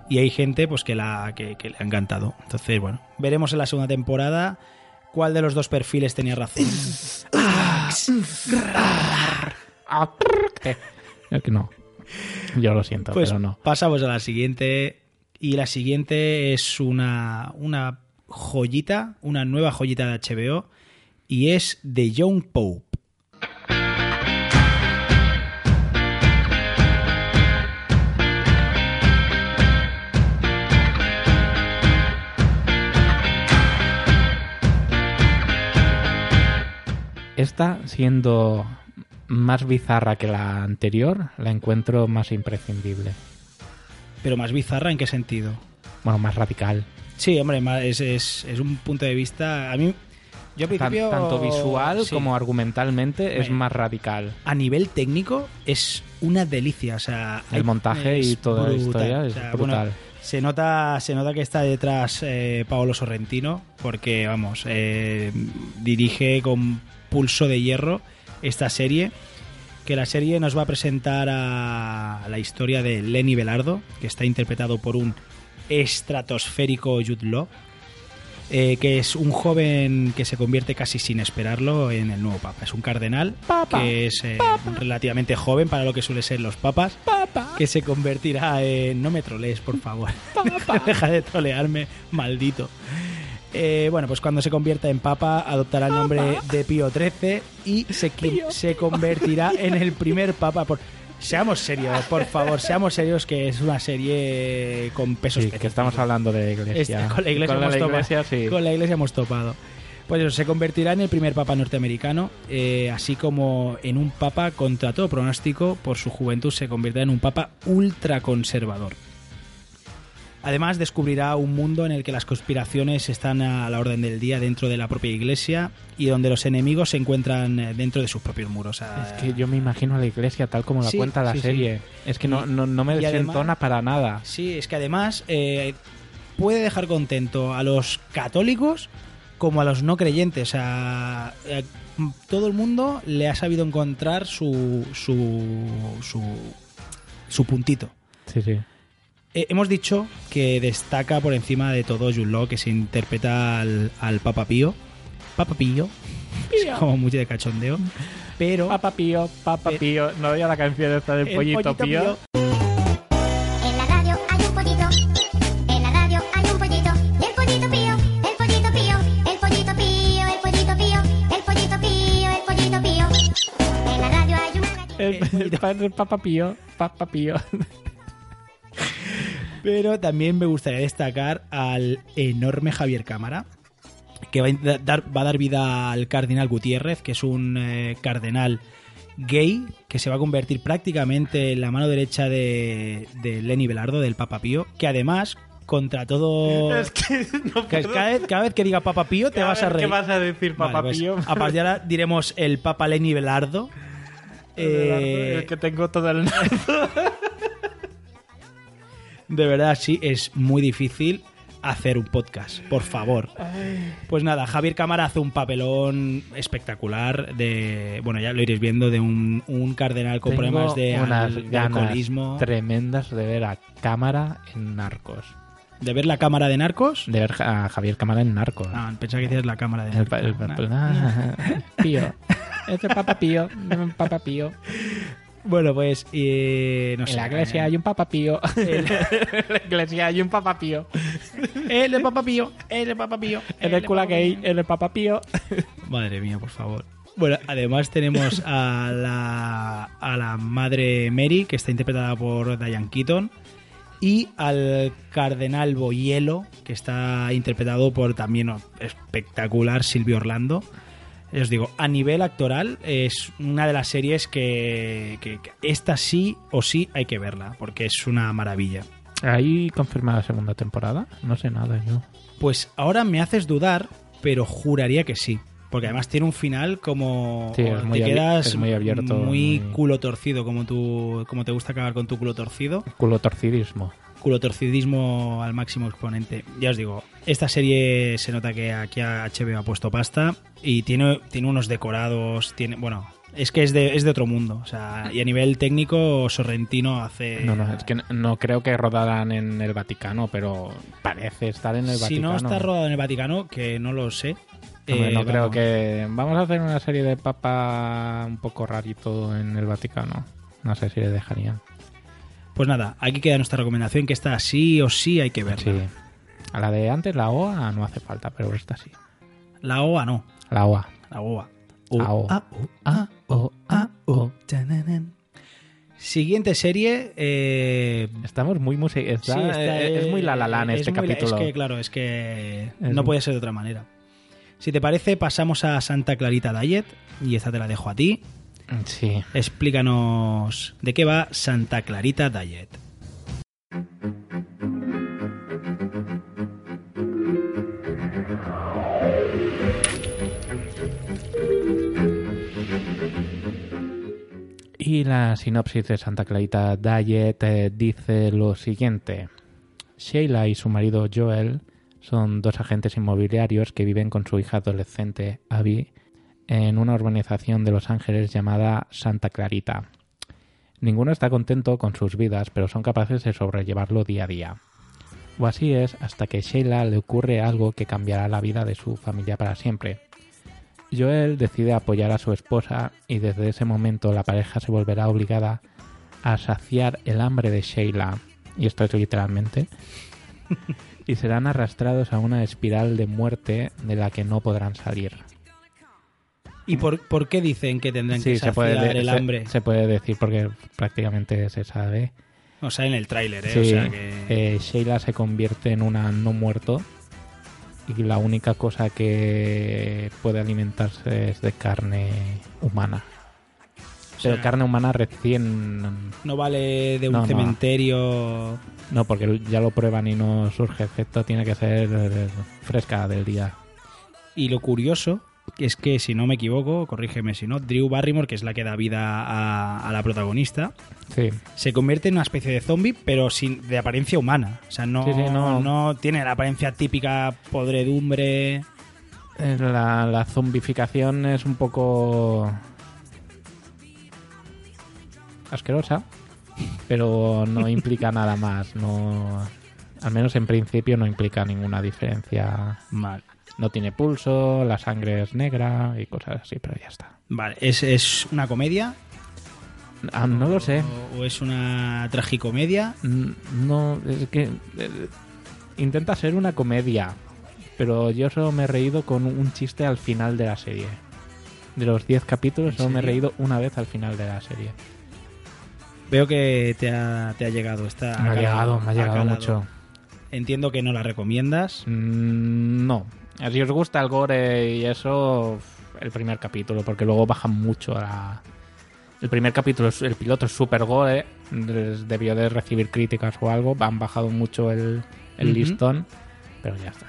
y hay gente pues que la que, que le ha encantado. Entonces, bueno, veremos en la segunda temporada cuál de los dos perfiles tenía razón. Que no. Yo lo siento, Pues pero no. pasamos a la siguiente. Y la siguiente es una, una joyita, una nueva joyita de HBO. Y es The Young Pope. Esta, siendo más bizarra que la anterior, la encuentro más imprescindible. Pero más bizarra, ¿en qué sentido? Bueno, más radical. Sí, hombre, es, es, es un punto de vista. A mí, yo al principio. tanto visual sí. como argumentalmente es más radical. A nivel técnico es una delicia. O sea, El montaje y toda la historia es O sea, brutal. bueno, se nota, se nota que está detrás eh, Paolo Sorrentino, porque vamos, eh, dirige con pulso de hierro esta serie. Que la serie nos va a presentar a la historia de Lenny Velardo, que está interpretado por un estratosférico Jude Law, eh, que es un joven que se convierte casi sin esperarlo en el nuevo papa. Es un cardenal que es eh, relativamente joven para lo que suele ser los papas, que se convertirá en... No me trolees, por favor. (laughs) Deja de trolearme, maldito. Eh, bueno, pues cuando se convierta en papa adoptará el nombre de Pío XIII y se, se convertirá en el primer papa. Por... Seamos serios, por favor, seamos serios que es una serie con pesos Sí, que estamos hablando de iglesia. Este, con la iglesia, Con hemos, la topado. iglesia, sí. Con la iglesia hemos topado. Pues eso, se convertirá en el primer papa norteamericano, eh, así como en un papa contra todo pronóstico, por su juventud se convertirá en un papa ultraconservador. Además, descubrirá un mundo en el que las conspiraciones están a la orden del día dentro de la propia iglesia y donde los enemigos se encuentran eh, dentro de sus propios muros. Es que yo me imagino a la iglesia tal como la Sí, cuenta la sí, sí. serie. Es que no, no, no me desentona para nada. Sí, es que además eh, puede dejar contento a los católicos como a los no creyentes. Sea, eh, todo el mundo le ha sabido encontrar su, su, su, su puntito. Sí, sí. Eh, hemos dicho que destaca por encima de todo Jude Law, que se interpreta al, al Papa Pío. Papa Pío. (laughs) Es como mucho de cachondeo. Pero... Papa Pío, Papa Pío. No había la canción esta del El pollito, pollito Pío. En la radio hay un pollito, en la radio hay un pollito, y el pollito pío, el pollito pío, el pollito pío, el pollito pío, el pollito pío, pío. Pío, Papa Pío. Pero también me gustaría destacar al enorme Javier Cámara, que va a dar, va a dar vida al cardenal Gutiérrez, que es un eh, cardenal gay que se va a convertir prácticamente en la mano derecha de, de Lenny Velardo, del Papa Pío, que además, contra todo... Es que no cada, vez, cada vez que diga Papa Pío te vas a reír. vas a decir Papa Vale, pues, Pío. a partir de ahora diremos el Papa Lenny Velardo. Eh, el que tengo todo el (laughs) De verdad, sí, es muy difícil hacer un podcast, por favor. Pues nada, Javier Cámara hace un papelón espectacular de, bueno, ya lo iréis viendo, de un, un cardenal con Tengo problemas de, unas al- de ganas alcoholismo. tremendas de ver a Cámara en Narcos. ¿De ver la cámara de narcos? De ver a Javier Cámara en Narcos. Ah, pensaba que decías la cámara de narcos. el ah, (laughs) Pío. Este es Papa Pío. (laughs) Papa Pío. Bueno, pues, eh, no En sé. la iglesia hay un Papa Pío. (laughs) En la iglesia hay un Papa Pío. El de Papa Pío, el de Papa Pío. En el cula gay, el Papa Pío. (laughs) Madre mía, por favor. Bueno, además tenemos a la, a la madre Mary, que está interpretada por Diane Keaton, y al cardenal Boyelo, que está interpretado por también espectacular Silvio Orlando. Os digo, a nivel actoral es una de las series que, que- que esta sí o sí hay que verla, porque es una maravilla. ¿Ahí confirmada segunda temporada? No sé nada yo. Pues ahora me haces dudar, pero juraría que sí. Porque además tiene un final como Sí, es muy te quedas es muy abierto, muy muy- culo torcido, como tú, como te gusta acabar con tu culo torcido. Culo torcidismo. Culo torcidismo al máximo exponente. Ya os digo, esta serie se nota que aquí a HBO ha puesto pasta y tiene, tiene unos decorados, tiene, bueno, es que es de, es de otro mundo. O sea, y a nivel técnico, Sorrentino hace. No, no, es que no- no creo que rodaran en el Vaticano, pero parece estar en el si Vaticano. no está rodado en el Vaticano, que no lo sé. Hombre, eh, no creo que... Vamos a hacer una serie de papa un poco rarito en el Vaticano. No sé si le dejarían. Pues nada, aquí queda nuestra recomendación que esta sí o sí hay que verla. Sí. A la de antes, la OA, no hace falta, pero esta sí. La OA no, La OA. la OA. La O. A, O, A, O, A, O. Tananan. Siguiente serie. eh, Estamos muy música. sí, esta es, muy la la es este muy la- capítulo. Es que, claro, es que Es no puede ser de otra manera. Si te parece, pasamos a Santa Clarita Diet. Y esta te la dejo a ti. Sí. Explícanos de qué va Santa Clarita Diet. Y la sinopsis de Santa Clarita Diet eh, dice lo siguiente. Sheila y su marido Joel son dos agentes inmobiliarios que viven con su hija adolescente Abby en una urbanización de Los Ángeles llamada Santa Clarita. Ninguno está contento con sus vidas, pero son capaces de sobrellevarlo día a día. O así es hasta que a Sheila le ocurre algo que cambiará la vida de su familia para siempre. Joel decide apoyar a su esposa y desde ese momento la pareja se volverá obligada a saciar el hambre de Sheila, y esto es literalmente, (laughs) y serán arrastrados a una espiral de muerte de la que no podrán salir. ¿Y por, por qué dicen que tendrán que Sí, se puede, saciar el se- hambre? se puede decir porque prácticamente se sabe. O sea, en el tráiler, ¿eh? Sí, O sea que... eh, Sheila se convierte en una no muerto y la única cosa que puede alimentarse es de carne humana. Pero sea, carne humana recién... No vale de un No, no. cementerio... No, porque ya lo prueban y no surge efecto, tiene que ser fresca del día. Y lo curioso es que, si no me equivoco, corrígeme si no, Drew Barrymore, que es la que da vida a, a la protagonista, Sí. se convierte en una especie de zombie, pero sin de apariencia humana. O sea, no, Sí, sí, no. no tiene la apariencia típica podredumbre. Eh, La, la zombificación es un poco asquerosa, pero no (laughs) implica nada más. No, al menos en principio no implica ninguna diferencia. Vale. No tiene pulso, la sangre es negra y cosas así, pero ya está. Vale, ¿es, es una comedia? Ah, no lo sé. ¿O es una tragicomedia? Mm, No, es que eh, intenta ser una comedia, pero yo solo me he reído con un chiste al final de la serie. De los 10 capítulos ¿En solo me he serio? reído una vez al final de la serie. Veo que te ha, te ha llegado. Está, Me ha calado, llegado, me ha llegado calado. mucho. Entiendo que no la recomiendas. Mm, no. Si os gusta el gore y eso, el primer capítulo, porque luego baja mucho la... El primer capítulo, es- el piloto es súper gore, debió de recibir críticas o algo, han bajado mucho el, el Ujú. listón, pero ya está.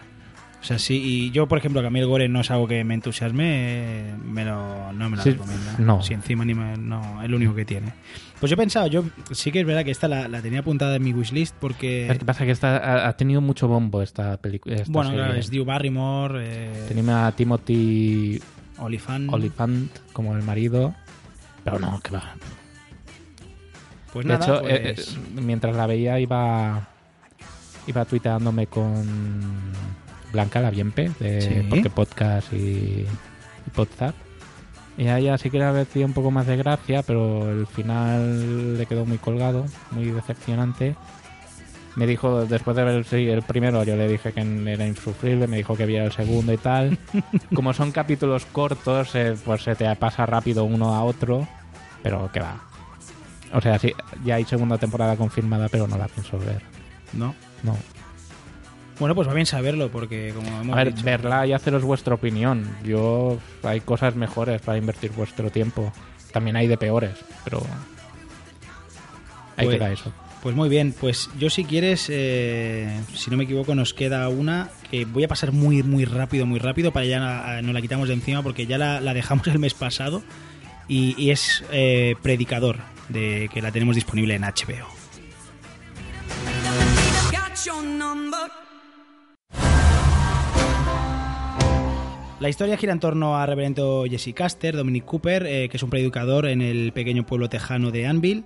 O sea, sí, y yo, por ejemplo, que a mí el gore no es algo que me entusiasme, eh, me lo, no me la Sí, recomienda. no. Si encima ni me- no, es lo único que tiene. Pues yo he pensado, yo sí que es verdad que esta la, la tenía apuntada en mi wishlist porque... Que pasa que esta, ha, ha tenido mucho bombo esta película. bueno, serie. claro, es Drew Barrymore, eh, Tenía a Timothy Olyphant. Olyphant como el marido, pero no, que va. Pues de nada, hecho, pues- eh, eh, mientras la veía iba iba tuiteándome con Blanca la Bienpe de Sí. Porque Podcast y, y Podzap. Y a ella sí que le había un poco más de gracia, pero el final le quedó muy colgado, muy decepcionante. Me dijo, después de ver el, sí, el primero, yo le dije que era insufrible, me dijo que viera el segundo y tal. (laughs) Como son capítulos cortos, eh, pues se te pasa rápido uno a otro, pero que va. O sea, sí, ya hay segunda temporada confirmada, pero no la pienso ver. ¿No? No. Bueno, pues va bien saberlo, porque como hemos A ver, dicho... verla y haceros vuestra opinión. Yo, hay cosas mejores para invertir vuestro tiempo. También hay de peores, pero... Ahí Pues- queda eso. Pues muy bien, pues yo si quieres, eh, si no me equivoco, nos queda una que voy a pasar muy, muy rápido, muy rápido para ya nos la quitamos de encima porque ya la, la dejamos el mes pasado y, y es eh, Predicador, de que la tenemos disponible en HBO. La historia gira en torno a reverendo Jesse Caster, Dominic Cooper, eh, que es un predicador en el pequeño pueblo tejano de Anvil,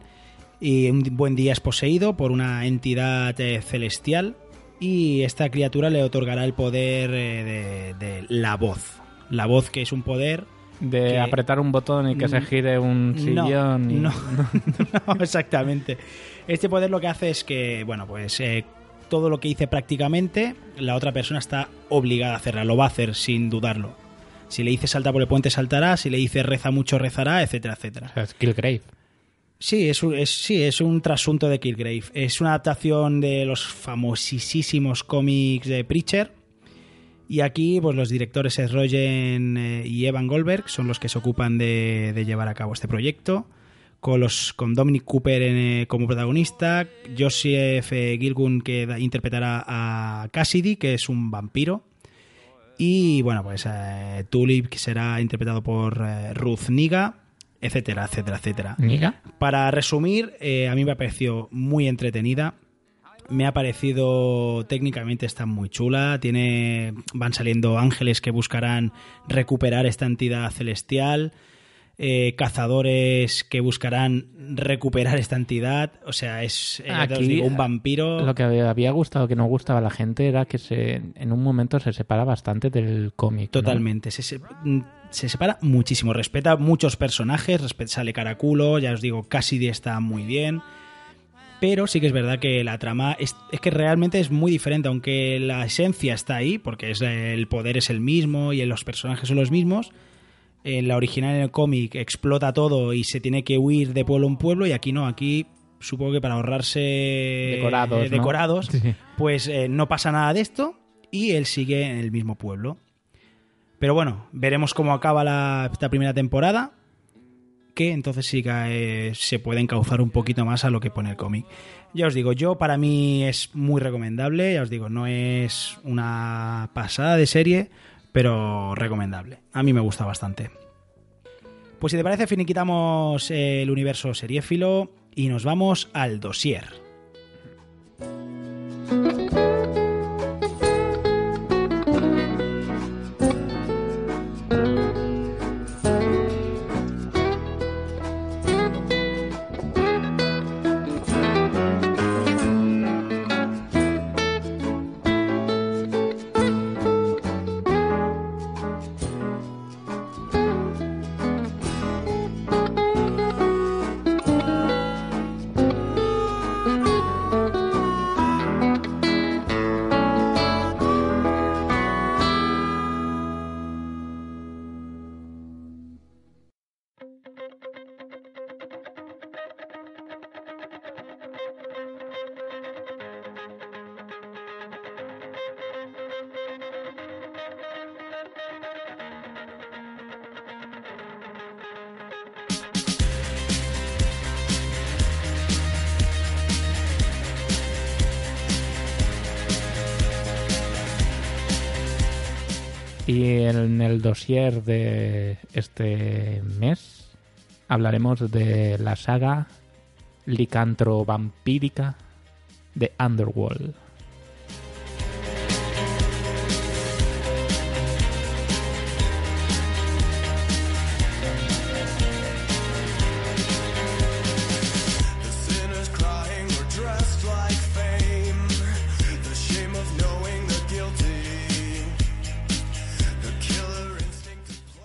y un buen día es poseído por una entidad eh, celestial y esta criatura le otorgará el poder eh, de, de la voz. La voz que es un poder... De que- apretar un botón y que se gire un No, sillón. y- no, (laughs) (laughs) no, exactamente. Este poder lo que hace es que, bueno, pues todo lo que dice prácticamente, la otra persona está obligada a hacerla, lo va a hacer sin dudarlo. Si le dice salta por el puente, saltará, si le dice reza mucho, rezará, etcétera, etcétera. Es Killgrave. Sí, es un, es, sí, es un trasunto de Killgrave. Es una adaptación de los famosísimos cómics de Preacher. Y aquí, pues los directores Seth Rogen eh, y Evan Goldberg son los que se ocupan de, de llevar a cabo este proyecto. Con, los, con Dominic Cooper en, eh, como protagonista, Joseph eh, Gilgun que da- interpretará a Cassidy, que es un vampiro. Y bueno, pues eh, Tulip, que será interpretado por eh, Ruth Niga, etcétera, etcétera, etcétera. ¿Niga? Para resumir, eh, a mí me ha parecido muy entretenida. Me ha parecido técnicamente está muy chula. Tiene van saliendo ángeles que buscarán recuperar esta entidad celestial. Eh, cazadores que buscarán recuperar esta entidad. O sea, es eh, Aquí, digo, un vampiro. Lo que había gustado, que no gustaba a la gente, era que se, en un momento se separa bastante del cómic. ¿no? Totalmente. Se, se- mm, se separa muchísimo. Respeta muchos personajes. respe- sale Caraculo. Ya os digo, Cassidy está muy bien. Pero sí que es verdad que la trama es, es que realmente es muy diferente. Aunque la esencia está ahí, porque es, eh, el poder es el mismo y los personajes son los mismos. En la original en el cómic explota todo y se tiene que huir de pueblo en pueblo. Y aquí no, aquí supongo que para ahorrarse Decorados, eh, ¿no? decorados, Sí. pues eh, no pasa nada de esto y él sigue en el mismo pueblo. Pero bueno, veremos cómo acaba la, esta primera temporada, que entonces sí que eh, se puede encauzar un poquito más a lo que pone el cómic. Ya os digo, yo para mí es muy recomendable, ya os digo, no es una pasada de serie, pero recomendable. A mí me gusta bastante. Pues si te parece, finiquitamos el universo seriéfilo y nos vamos al dossier. En el dossier de este mes hablaremos de la saga licantro-vampírica de Underworld.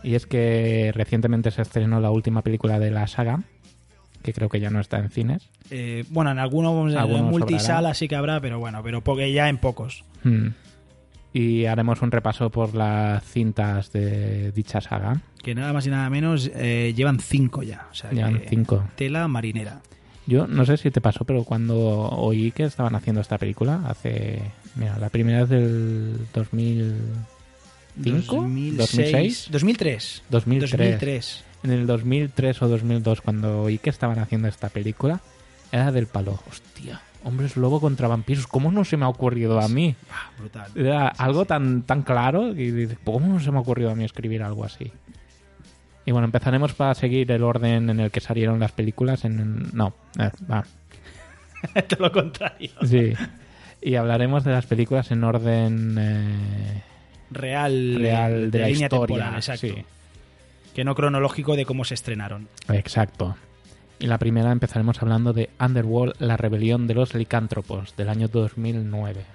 Y es que recientemente se estrenó la última película de la saga, que creo que ya no está en cines. Eh, bueno, en algunos, en Algunos multisala sobrará. sí que habrá, pero bueno, pero porque ya en pocos. Hmm. Y haremos un repaso por las cintas de dicha saga. Que nada más y nada menos eh, llevan cinco ya. O sea, Llevan cinco. Tela marinera. Yo no sé si te pasó, pero cuando oí que estaban haciendo esta película, hace. Mira, la primera es del 2005, 2006, 2003. 2003. 2003. En el 2003 o 2002, cuando oí que estaban haciendo esta película, era del palo. Hostia, hombres lobo contra vampiros. ¿Cómo no se me ha ocurrido a mí? Brutal. Era algo tan, tan claro y ¿cómo no se me ha ocurrido a mí escribir algo así? Y bueno, empezaremos para seguir el orden en el que salieron las películas. En, no, eh, va. (laughs) Todo lo contrario. Sí. Y hablaremos de las películas en orden eh, Real, real de, la línea historia. temporal, exacto. sí. Que no cronológico de cómo se estrenaron. Exacto. Y la primera empezaremos hablando de Underworld, la rebelión de los licántropos, del año 2009.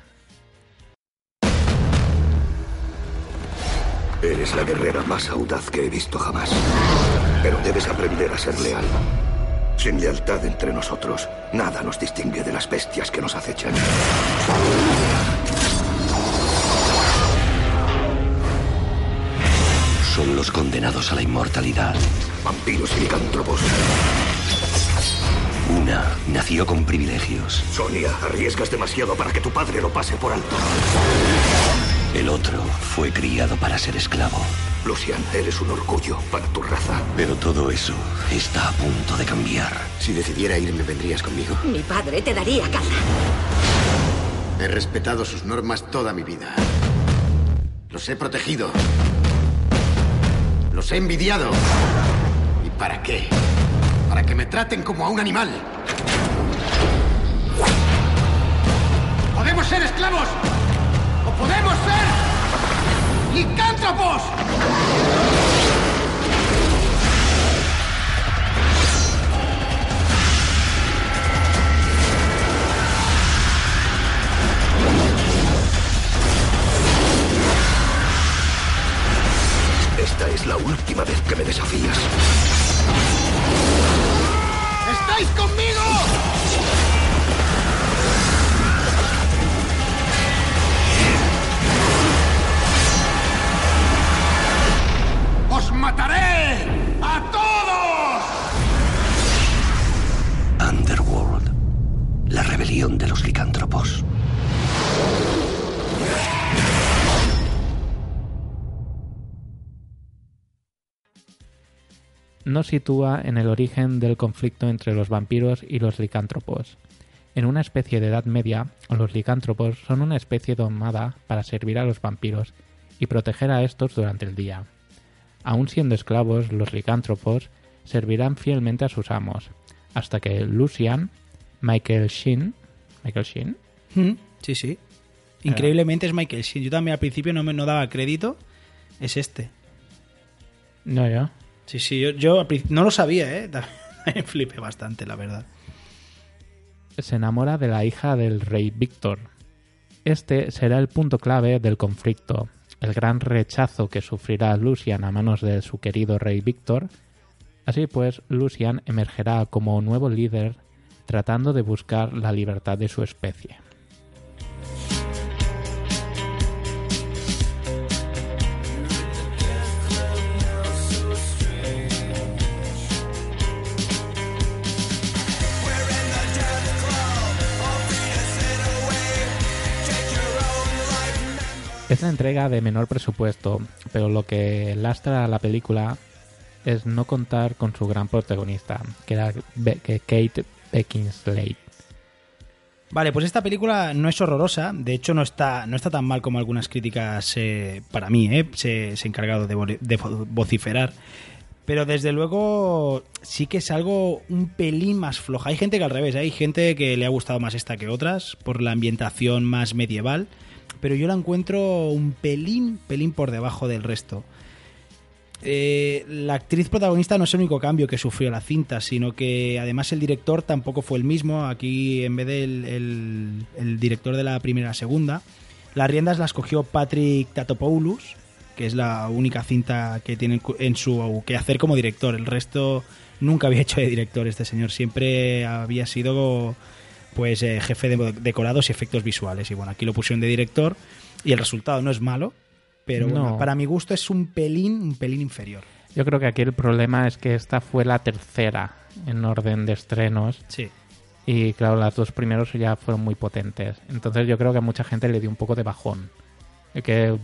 Eres la guerrera más audaz que he visto jamás. Pero debes aprender a ser leal. Sin lealtad entre nosotros, nada nos distingue de las bestias que nos acechan. Son los condenados a la inmortalidad. Vampiros y licántropos. Una nació con privilegios. Sonia, arriesgas demasiado para que tu padre lo pase por alto. El otro fue criado para ser esclavo. Lucian, eres un orgullo para tu raza. Pero todo eso está a punto de cambiar. Si decidiera irme, ¿vendrías conmigo? Mi padre te daría caza. He respetado sus normas toda mi vida. Los he protegido. Los he envidiado. ¿Y para qué? Para que me traten como a un animal. ¡Podemos ser esclavos! ¡O podemos ser licántropos! Nos sitúa en el origen del conflicto entre los vampiros y los licántropos. En una especie de Edad Media, los licántropos son una especie domada para servir a los vampiros y proteger a estos durante el día. Aún siendo esclavos, los licántropos servirán fielmente a sus amos, hasta que Lucian, Michael Sheen, Michael Sheen, Mm, Sí, sí. Increíblemente es Michael Sheen. Yo también al principio no me no daba crédito. Es este. no yo, Sí, sí, yo, no lo sabía, ¿eh? (laughs) También flipé bastante, la verdad. se enamora de la hija del rey Víctor. Este será el punto clave del conflicto, el gran rechazo que sufrirá Lucian a manos de su querido rey Víctor. Así pues, Lucian emergerá como nuevo líder tratando de buscar la libertad de su especie. Es la entrega de menor presupuesto, pero lo que lastra a la película es no contar con su gran protagonista, que era Kate Beckinsale. Vale, pues esta película no es horrorosa, de hecho no está, no está tan mal como algunas críticas eh, para mí, eh, se, se ha encargado de, vo- de vo- vociferar. Pero desde luego sí que es algo un pelín más floja. Hay gente que al revés, ¿eh? hay gente que le ha gustado más esta que otras por la ambientación más medieval, pero yo la encuentro un pelín, pelín por debajo del resto. Eh, la actriz protagonista no es el único cambio que sufrió la cinta, sino que además el director tampoco fue el mismo. Aquí, en vez del el, el director de la primera segunda, las riendas las cogió Patrick Tatopoulos, que es la única cinta que tiene en su que hacer como director. El resto nunca había (laughs) hecho de director este señor, siempre había sido pues eh, jefe de decorados y efectos visuales. Y bueno, aquí lo pusieron de director y el resultado no es malo, pero bueno, No. para mi gusto es un pelín, un pelín inferior. Yo creo que aquí el problema es que esta fue la tercera en orden de estrenos. Sí. Y claro, las dos primeros ya fueron muy potentes. Entonces yo creo que a mucha gente le dio un poco de bajón. Que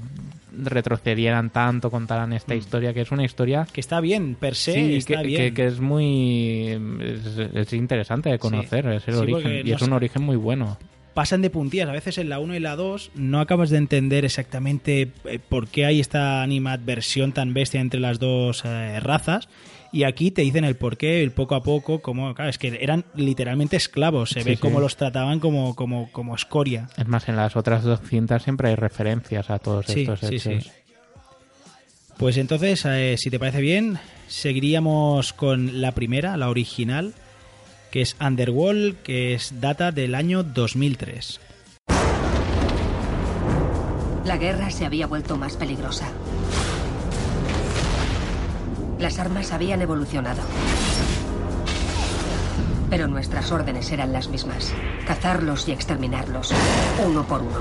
retrocedieran tanto, contaran esta historia, que es una historia... Que está bien, per se, Sí, está que, bien. que- que es muy... Es, es interesante de conocer, es el Sí, origen. Y es un origen muy bueno. pasan de puntillas. A veces en la 1 y la 2 no acabas de entender exactamente eh, por qué hay esta animadversión tan bestia entre las dos eh, razas. Y aquí te dicen el porqué, el poco a poco, como, claro, es que eran literalmente esclavos. Se Sí, ve sí. cómo los trataban como, como, como escoria. Es más, en las otras dos cintas siempre hay referencias a todos Sí, estos sí, hechos. sí. Pues entonces, eh, si te parece bien, seguiríamos con la primera, la original, que es Underworld, que es data del año 2003. La guerra se había vuelto más peligrosa. Las armas habían evolucionado. Pero nuestras órdenes eran las mismas. Cazarlos y exterminarlos, uno por uno.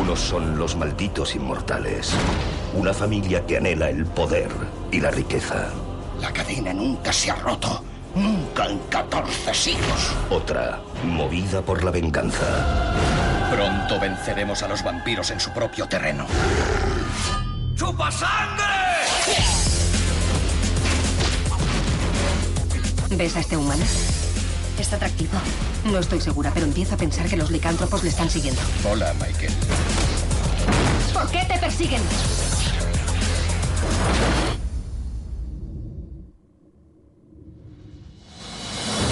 Unos son los malditos inmortales. Una familia que anhela el poder y la riqueza. La cadena nunca se ha roto. Nunca en 14 siglos. Otra, movida por la venganza. Pronto venceremos a los vampiros en su propio terreno. ¡Chupa sangre! ¿Ves a este humano? Es atractivo. No estoy segura, pero empiezo a pensar que los licántropos le están siguiendo. Hola, Michael. ¿Por qué te persiguen?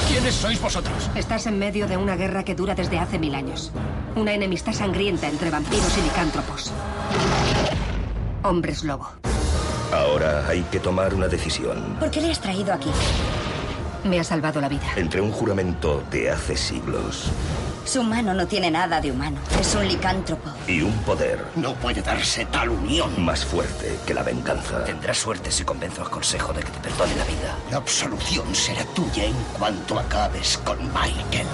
¿Quiénes sois vosotros? Estás en medio de una guerra que dura desde hace mil años. Una enemistad sangrienta entre vampiros y licántropos. Hombres lobo. Ahora hay que tomar una decisión. ¿Por qué le has traído aquí? Me ha salvado la vida. Entre un juramento de hace siglos Su mano no tiene nada de humano. Es un licántropo. y un poder No puede darse tal unión. más fuerte que la venganza. Tendrás suerte si convenzo al Consejo de que te perdone la vida. La absolución será tuya en cuanto acabes con Michael.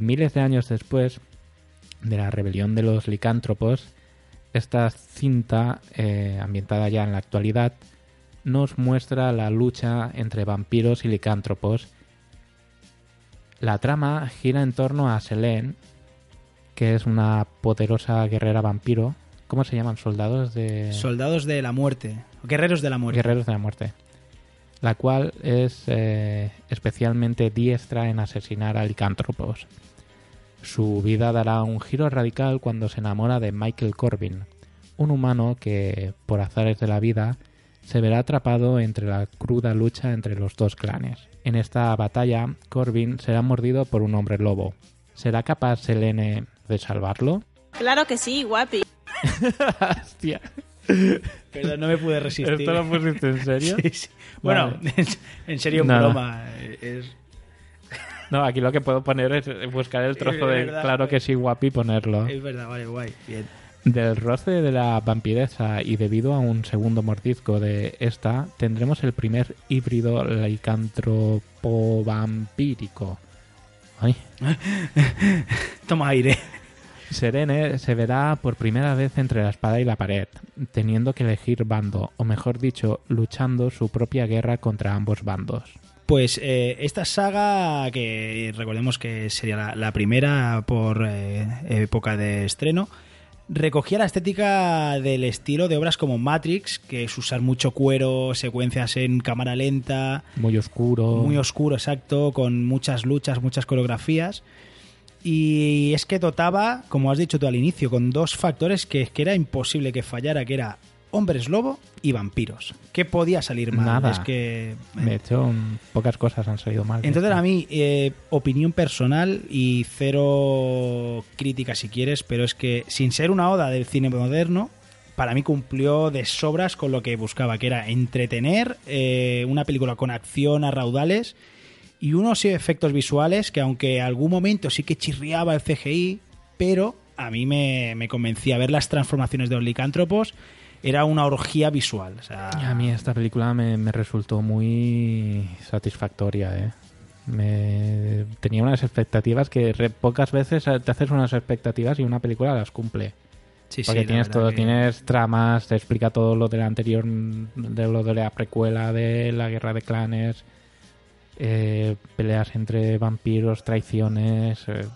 Y miles de años después de la rebelión de los licántropos, esta cinta, eh, ambientada ya en la actualidad, nos muestra la lucha entre vampiros y licántropos. La trama gira en torno a Selene, que es una poderosa guerrera vampiro. ¿Cómo se llaman? Soldados de... Soldados de la muerte. Guerreros de la muerte. Guerreros de la muerte. La cual es eh, especialmente diestra en asesinar a licántropos. Su vida dará un giro radical cuando se enamora de Michael Corbin, un humano que, por azares de la vida, se verá atrapado entre la cruda lucha entre los dos clanes. En esta batalla, Corbin será mordido por un hombre lobo. ¿Será capaz Selene de salvarlo? Claro que sí, guapi. (laughs) Hostia. Perdón, no me pude resistir. ¿Esto lo pusiste en serio? (laughs) Sí, sí. Bueno, Vale. (laughs) en serio, No. broma. Es... No, aquí lo que puedo poner es buscar el trozo de verdad, claro que sí, guapi, y ponerlo. es verdad, vale, guay. Bien. Del roce de la vampiresa y debido a un segundo mordisco de esta, tendremos el primer híbrido licantropo-vampírico. Ay. (laughs) Toma aire. Serene se verá por primera vez entre la espada y la pared, teniendo que elegir bando, o mejor dicho, luchando su propia guerra contra ambos bandos. Pues eh, esta saga, que recordemos que sería la, la primera por eh, época de estreno, recogía la estética del estilo de obras como Matrix, que es usar mucho cuero, secuencias en cámara lenta, Muy oscuro. muy oscuro, exacto, con muchas luchas, muchas coreografías. Y es que dotaba, como has dicho tú al inicio, con dos factores que, que era imposible que fallara, que era hombres lobo y vampiros. ¿Qué podía salir mal? Nada. Es que... De hecho, pocas cosas han salido mal. Entonces, a mí, eh, opinión personal y cero crítica si quieres, pero es que sin ser una oda del cine moderno, para mí cumplió de sobras con lo que buscaba, que era entretener, eh, una película con acción a raudales y unos efectos visuales que aunque algún momento sí que chirriaba el CGI, pero a mí me, me convencía ver las transformaciones de los licántropos, era una orgía visual. O sea, A mí esta película me, me resultó muy satisfactoria, ¿eh? Me, tenía unas expectativas que re- pocas veces te haces unas expectativas y una película las cumple. Sí, Porque sí, la tienes todo, que- tienes tramas, te explica todo lo del anterior, mm, de lo de la precuela de la guerra de clanes, eh, peleas entre vampiros, traiciones. eh,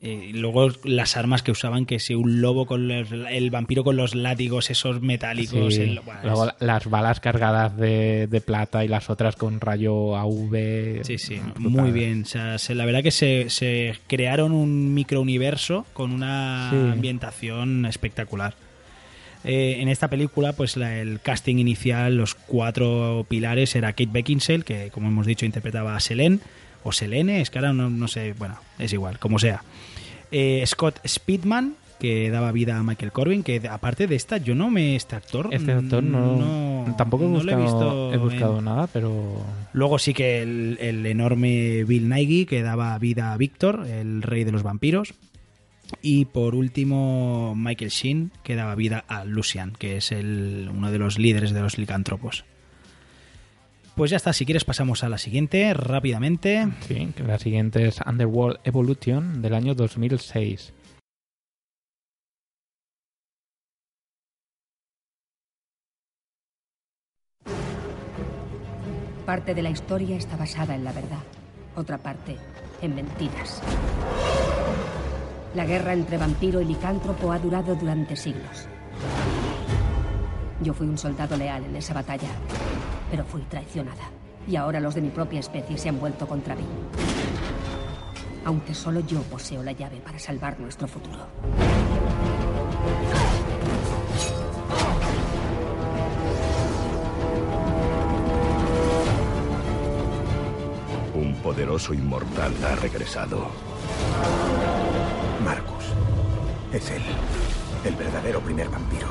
Eh, y luego las armas que usaban, que si un lobo con los- el vampiro con los látigos esos metálicos. sí. el- bueno, Luego es- las balas cargadas de, de plata y las otras con rayo AV. Sí, sí, brutal. muy bien. O sea, se- la verdad que se, se crearon un microuniverso con una Sí. ambientación espectacular. Eh, en esta película, pues la- el casting inicial, los cuatro pilares, era Kate Beckinsale, que como hemos dicho interpretaba a Selene, o Selene, es que ahora no, no sé, bueno, es igual, como sea. Eh, Scott Speedman, que daba vida a Michael Corbin, que aparte de esta, yo no me... Este actor... Este actor no, no- tampoco he no lo he buscado, visto he buscado en- nada, pero Luego sí que el, el enorme Bill Nighy, que daba vida a Víctor, el rey de los vampiros. Y por último, Michael Sheen, que daba vida a Lucian, que es el, uno de los líderes de los licántropos. Pues ya está, si quieres pasamos a la siguiente rápidamente. sí, la siguiente es Underworld Evolution del año 2006. Parte de la historia está basada en la verdad, otra parte en mentiras. La guerra entre vampiro y licántropo ha durado durante siglos. Yo fui un soldado leal en esa batalla, pero fui traicionada. Y ahora los de mi propia especie se han vuelto contra mí. Aunque solo yo poseo la llave para salvar nuestro futuro. Un poderoso inmortal ha regresado. Marcus. Es él. El verdadero primer vampiro.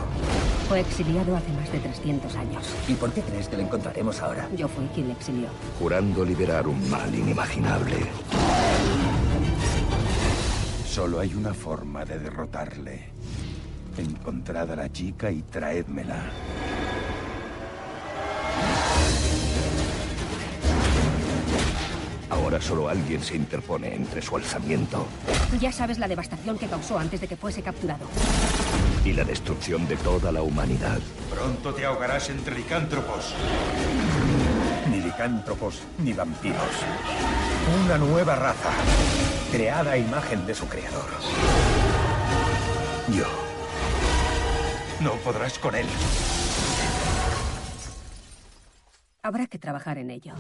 Fue exiliado hace más de 300 años. ¿Y por qué crees que lo encontraremos ahora? Yo fui quien le exilió. Jurando liberar un mal inimaginable. Solo hay una forma de derrotarle. Encontrad a la chica y traédmela. Ahora solo alguien se interpone entre su alzamiento Ya sabes la devastación que causó antes de que fuese capturado. Y la destrucción de toda la humanidad. Pronto te ahogarás entre licántropos. Ni licántropos ni vampiros. Una nueva raza, creada a imagen de su creador. Yo. No podrás con él. Habrá que trabajar en ello.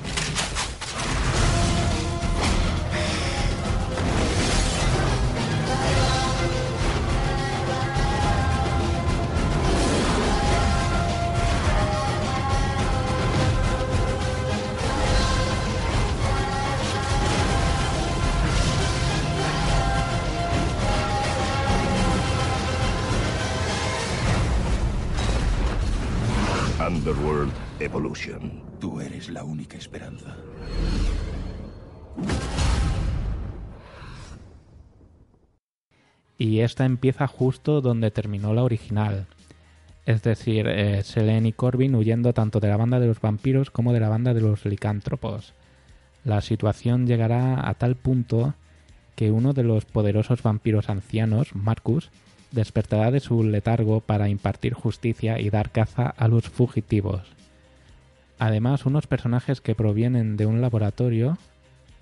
Tú eres la única esperanza. Y esta empieza justo donde terminó la original. Es decir, eh, Selene y Corbin huyendo tanto de la banda de los vampiros como de la banda de los licántropos. La situación llegará a tal punto que uno de los poderosos vampiros ancianos, Marcus, despertará de su letargo para impartir justicia y dar caza a los fugitivos. Además, unos personajes que provienen de un laboratorio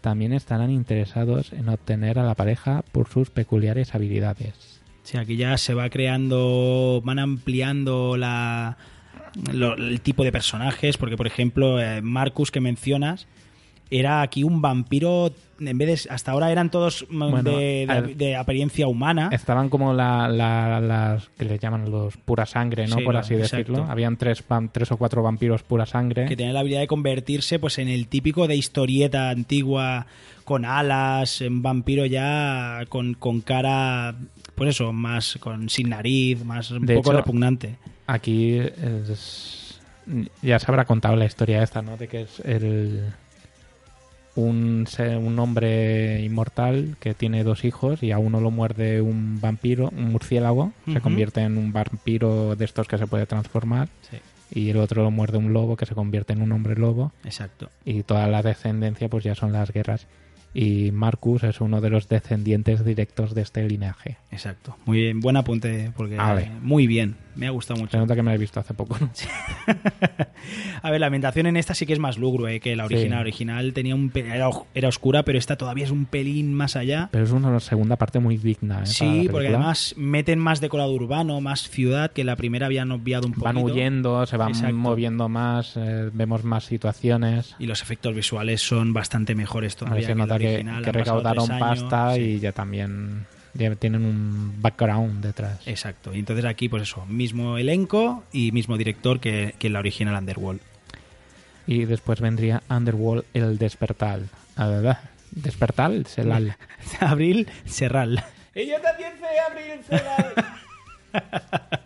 también estarán interesados en obtener a la pareja por sus peculiares habilidades. Sí, aquí ya se va creando, van ampliando la, el tipo de personajes, porque por ejemplo, eh, Marcus que mencionas, era aquí un vampiro, en vez de, hasta ahora eran todos mm, Bueno, de, de- al- de apariencia humana. Estaban como la- la- las que le llaman los pura sangre, ¿no? Sí, Por así decirlo. Habían tres, tres o cuatro vampiros pura sangre. que tiene la habilidad de convertirse pues en el típico de historieta antigua con alas, en vampiro ya con, con cara pues eso, más con sin nariz, más un De poco hecho, repugnante. Aquí es- ya se habrá contado la historia esta, ¿no? De que es el un, un hombre inmortal que tiene dos hijos y a uno lo muerde un vampiro, un murciélago, se convierte en un vampiro de estos que se puede transformar. Sí. Y el otro lo muerde un lobo que se convierte en un hombre lobo. Exacto. Y toda la descendencia pues ya son las guerras. Y Marcus es uno de los descendientes directos de este linaje. Exacto. Muy bien, buen apunte porque eh, muy bien, me ha gustado mucho. Se nota que me lo he visto hace poco. ¿no? (laughs) A ver, la ambientación en esta sí que es más lúgubre eh, que la original. Sí. La original tenía un era, era oscura, pero esta todavía es un pelín más allá. Pero es una segunda parte muy digna. ¿eh? Sí, porque además meten más decorado urbano, más ciudad, que la primera habían obviado un poquito. van huyendo, se van Exacto. moviendo más, eh, vemos más situaciones. Y los efectos visuales son bastante mejores A todavía ver, se que recaudaron pasta sí. y ya también ya tienen un background detrás. Exacto. Y entonces aquí, pues eso, mismo elenco y mismo director que, que en la original Underworld. Y después vendría Underworld El Despertal. ¿verdad? Despertal, Selal. (laughs) Abril Serral. Y yo también sé abrir celular. (laughs)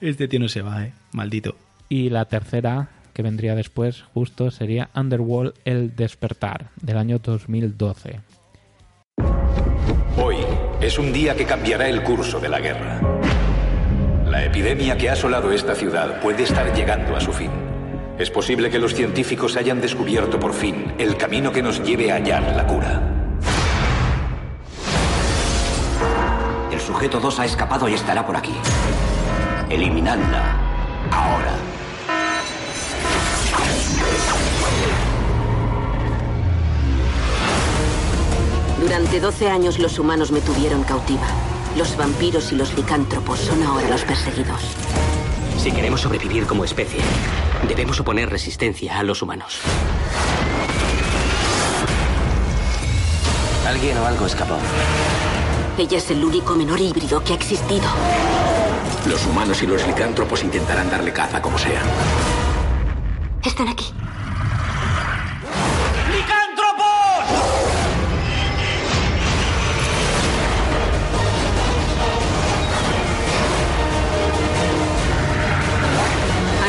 Este tío no se va, eh. Maldito. Y la tercera, que vendría después, justo, sería Underworld El Despertar, del año 2012. Hoy es un día que cambiará el curso de la guerra. La epidemia que ha asolado esta ciudad puede estar llegando a su fin. Es posible que los científicos hayan descubierto por fin el camino que nos lleve a hallar la cura. El sujeto 2 ha escapado y estará por aquí. Eliminadla. Ahora. Durante 12 años los humanos me tuvieron cautiva. Los vampiros y los licántropos son ahora los perseguidos. Si queremos sobrevivir como especie, debemos oponer resistencia a los humanos. Alguien o algo escapó. Ella es el único menor híbrido que ha existido. Los humanos y los licántropos intentarán darle caza como sea. Están aquí.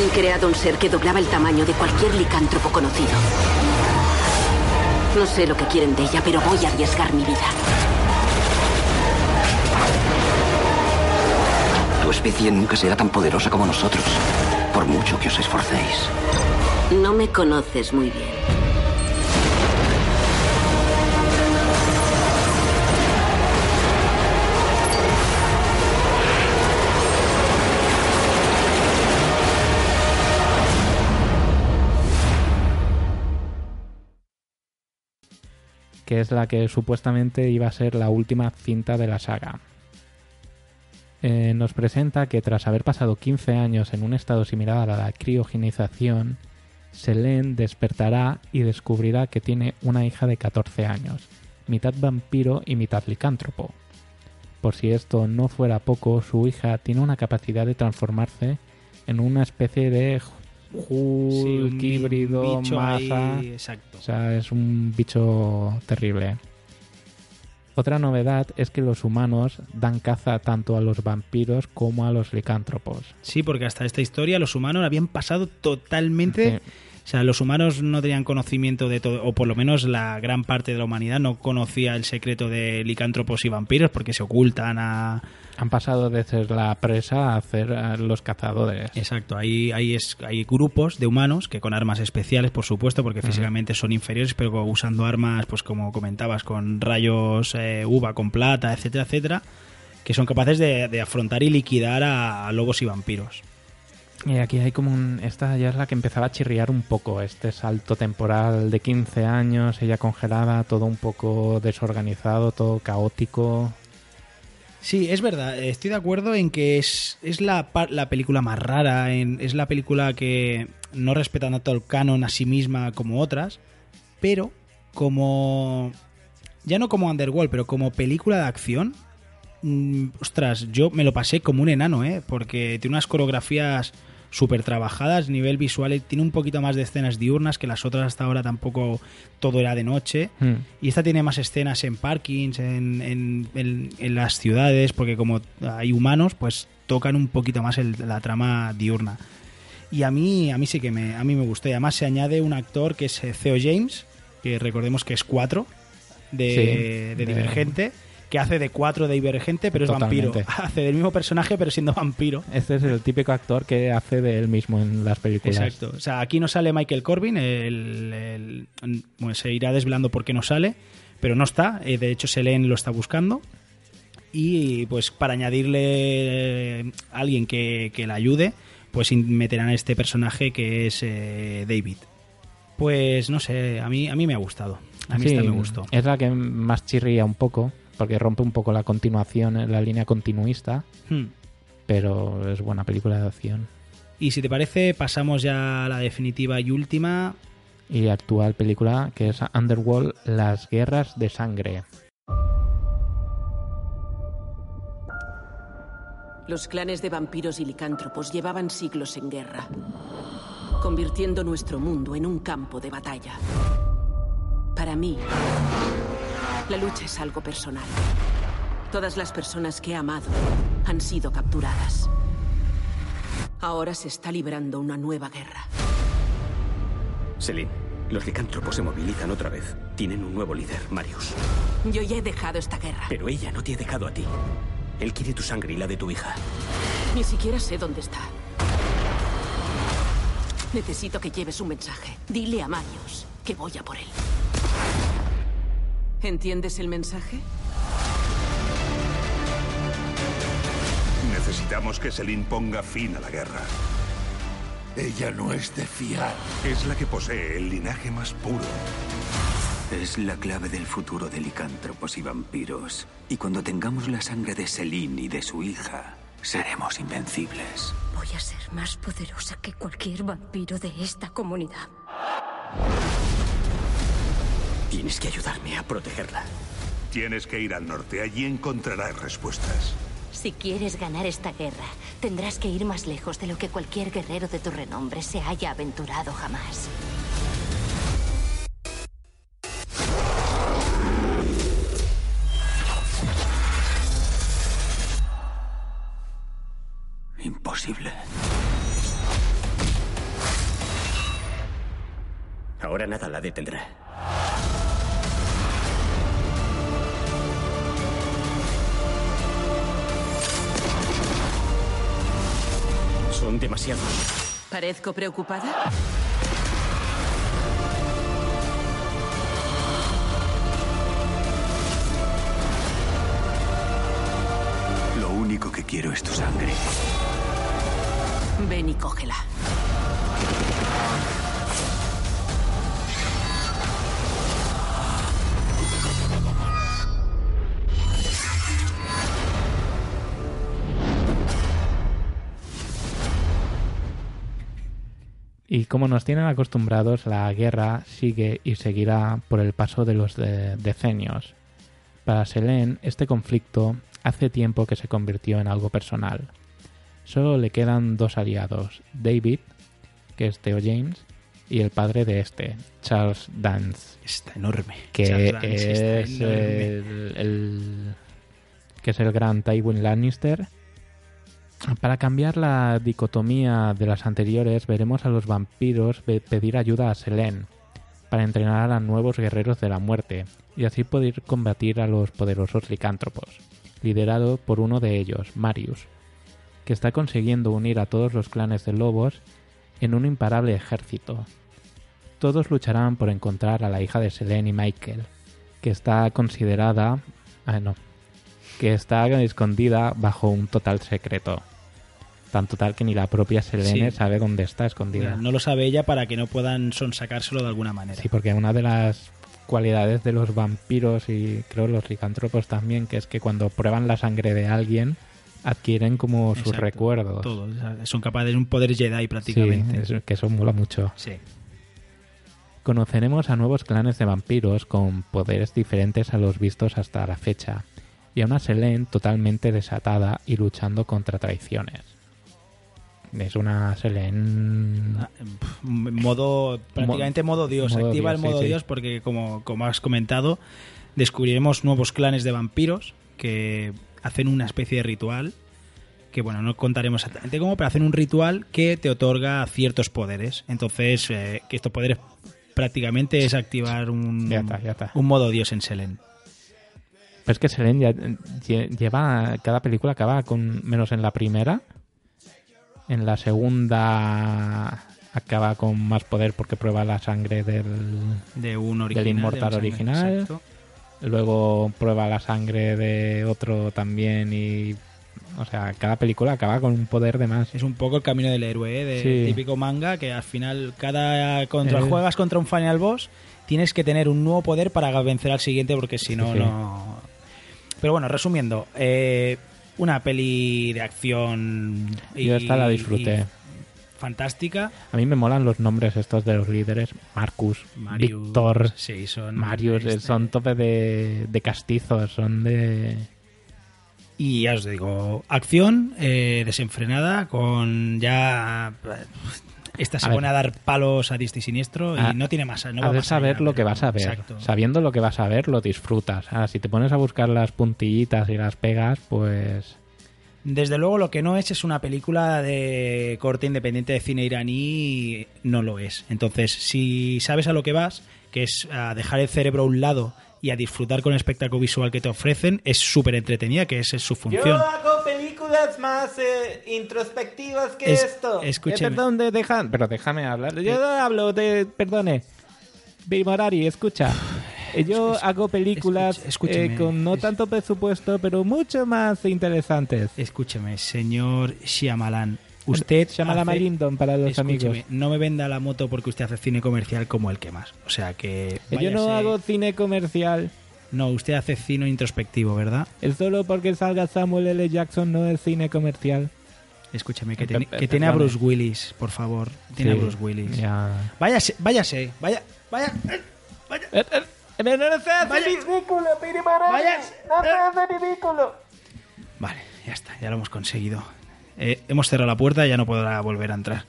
Han creado un ser que doblaba el tamaño de cualquier licántropo conocido. No sé lo que quieren de ella, pero voy a arriesgar mi vida. Tu especie nunca será tan poderosa como nosotros, por mucho que os esforcéis. No me conoces muy bien. Que es la que supuestamente iba a ser la última cinta de la saga. Eh, nos presenta que tras haber pasado 15 años en un estado similar a la criogenización, Selene despertará y descubrirá que tiene una hija de 14 años, mitad vampiro y mitad licántropo. Por si esto no fuera poco, su hija tiene una capacidad de transformarse en una especie de Hulk híbrido, ahí, exacto. O sea, es un bicho terrible. Otra novedad es que los humanos dan caza tanto a los vampiros como a los licántropos. Sí, porque hasta esta historia los humanos habían pasado totalmente... O sea, los humanos no tenían conocimiento de todo, o por lo menos la gran parte de la humanidad no conocía el secreto de licántropos y vampiros porque se ocultan a... Han pasado de ser la presa a ser eh, los cazadores. Exacto, hay, hay, es- hay grupos de humanos que con armas especiales, por supuesto, porque físicamente son inferiores, pero usando armas, pues como comentabas, con rayos eh, uva, con plata, etcétera, etcétera, que son capaces de, de afrontar y liquidar a, a lobos y vampiros. Y aquí hay como un... Esta ya es la que empezaba a chirriar un poco, este salto temporal de 15 años, ella congelada, todo un poco desorganizado, todo caótico. Sí, es verdad, estoy de acuerdo en que es, es la, la película más rara, es la película que no respeta tanto el canon a sí misma como otras, pero como... Ya no como Underworld, pero como película de acción, mm, ostras, yo me lo pasé como un enano, ¿eh? Porque tiene unas coreografías súper trabajadas, nivel visual, y tiene un poquito más de escenas diurnas que las otras hasta ahora tampoco todo era de noche. Hmm. Y esta tiene más escenas en parkings, en, en- en- en las ciudades, porque como hay humanos, pues tocan un poquito más el- la trama diurna. Y a mí, a mí sí que me, a mí me gustó. Y además se añade un actor que es eh, Theo James, que recordemos que es 4 de, Sí, de de- Divergente, que hace de 4 de Divergente, pero es vampiro. (laughs) Hace del mismo personaje, pero siendo vampiro. Este es el típico actor que hace de él mismo en las películas. Exacto. O sea, aquí no sale Michael Corbin, el, el- bueno, se irá desvelando por qué no sale, pero no está. Eh, de hecho, Selene lo está buscando. Y pues para añadirle eh, a alguien que, que la ayude, pues meterán a este personaje que es eh, David. Pues no sé, a mí, a mí me ha gustado. A mí Sí, esta me gustó. Es la que más chirría un poco, porque rompe un poco la continuación, la línea continuista, Hmm. pero es buena película de acción. Y si te parece, pasamos ya a la definitiva y última. Y actual película que es Underworld, Las Guerras de Sangre. Los clanes de vampiros y licántropos llevaban siglos en guerra, convirtiendo nuestro mundo en un campo de batalla. Para mí, la lucha es algo personal. Todas las personas que he amado han sido capturadas. Ahora se está librando una nueva guerra. Selin, los licántropos se movilizan otra vez. Tienen un nuevo líder, Marius. Yo ya he dejado esta guerra. Pero ella no te ha dejado a ti. Él quiere tu sangre y la de tu hija. Ni siquiera sé dónde está. Necesito que lleves un mensaje. Dile a Marius que voy a por él. ¿Entiendes el mensaje? Necesitamos que Selin ponga fin a la guerra. Ella no es de fiar. Es la que posee el linaje más puro. Es la clave del futuro de licántropos y vampiros. Y cuando tengamos la sangre de Selin y de su hija, seremos invencibles. Voy a ser más poderosa que cualquier vampiro de esta comunidad. Tienes que ayudarme a protegerla. Tienes que ir al norte. Allí encontrarás respuestas. Si quieres ganar esta guerra, tendrás que ir más lejos de lo que cualquier guerrero de tu renombre se haya aventurado jamás. Imposible. Ahora nada la detendrá. Son demasiados. ¿Parezco preocupada? Lo único que quiero es tu sangre. Ven y cógela. Y como nos tienen acostumbrados, la guerra sigue y seguirá por el paso de los de- decenios. Para Selene, este conflicto hace tiempo que se convirtió en algo personal. Solo le quedan dos aliados, David, que es Theo James, y el padre de este, Charles Dance. Está enorme. Que Charles Dance está es enorme. el, el- que es el gran Tywin Lannister. Para cambiar la dicotomía de las anteriores, veremos a los vampiros pedir ayuda a Selene para entrenar a nuevos guerreros de la muerte y así poder combatir a los poderosos licántropos, liderado por uno de ellos, Marius, que está consiguiendo unir a todos los clanes de lobos en un imparable ejército. Todos lucharán por encontrar a la hija de Selene y Michael, que está considerada... Ah, no. Que está escondida bajo un total secreto. Tan total que ni la propia Selene Sí. sabe dónde está escondida. No lo sabe ella para que no puedan sonsacárselo de alguna manera. Sí, porque una de las cualidades de los vampiros y creo los licántropos también, que es que cuando prueban la sangre de alguien adquieren como sus recuerdos. Todo, son capaces de un poder Jedi prácticamente. Sí, es- que eso mola mucho. Sí. Conoceremos a nuevos clanes de vampiros con poderes diferentes a los vistos hasta la fecha, y a una Selene totalmente desatada y luchando contra traiciones. Es una Selene... modo prácticamente modo Dios modo activa Dios, el modo sí. Dios porque como, como has comentado descubriremos nuevos clanes de vampiros que hacen una especie de ritual que bueno no contaremos exactamente cómo pero hacen un ritual que te otorga ciertos poderes entonces eh, que estos poderes prácticamente es activar un Ya está, ya está. un modo Dios en Selen Pero es que Selene ya, lle- lleva... Cada película acaba con... Menos en la primera. En la segunda acaba con más poder porque prueba la sangre del... de un original del de inmortal un original. exacto. Luego prueba la sangre de otro también y... O sea, cada película acaba con un poder de más. Es un poco el camino del héroe, ¿eh? de Sí. típico manga, que al final cada contra Eh. juegas contra un final boss, tienes que tener un nuevo poder para vencer al siguiente, porque si no, Sí. no. Pero bueno, resumiendo, eh, una peli de acción. y- Yo esta la disfruté. Fantástica. A mí me molan los nombres estos de los líderes. Marcus, Marius, Víctor, sí, son Marius, este- son tope de, de castizos, son de... Y ya os digo, acción eh, desenfrenada, con ya. Esta se A ver. pone a dar palos a diestro y siniestro y Ah, no tiene más. No va Has de más saber allá, lo que vas a ver. Exacto. Sabiendo lo que vas a ver, lo disfrutas. Ahora, si te pones a buscar las puntillitas y las pegas, pues... Desde luego lo que no es es una película de corte independiente de cine iraní, no lo es. Entonces, si sabes a lo que vas, que es a dejar el cerebro a un lado y a disfrutar con el espectáculo visual que te ofrecen, es súper entretenida, que esa es su función. Yo hago películas más eh, introspectivas que Es- esto. escúcheme. Eh, perdón, de- deja- pero déjame hablar. Yo no hablo de... Perdone. Bimorari, escucha. (sighs) Eh, Yo hago películas escúcheme, eh, con no tanto presupuesto, pero mucho más interesantes. Escúcheme, señor Shyamalan. Usted Shyamalan hace- Malindon para los amigos. No me venda la moto porque usted hace cine comercial como el que más. O sea que. Eh, Yo no váyase- hago cine comercial. No, usted hace cine introspectivo, ¿verdad? Es solo porque salga Samuel L. Jackson, no es cine comercial. Escúchame, que, tiene- pe- que tiene a. Bruce Willis, por favor. Tiene Sí, a Bruce Willis. ya. Váyase, váyase, vaya, vaya. eh, vaya. no se hace ridículo, Pirimarán. No se hace ridículo. Vale, ya está, ya lo hemos conseguido. Eh, hemos cerrado la puerta y ya no podrá volver a entrar.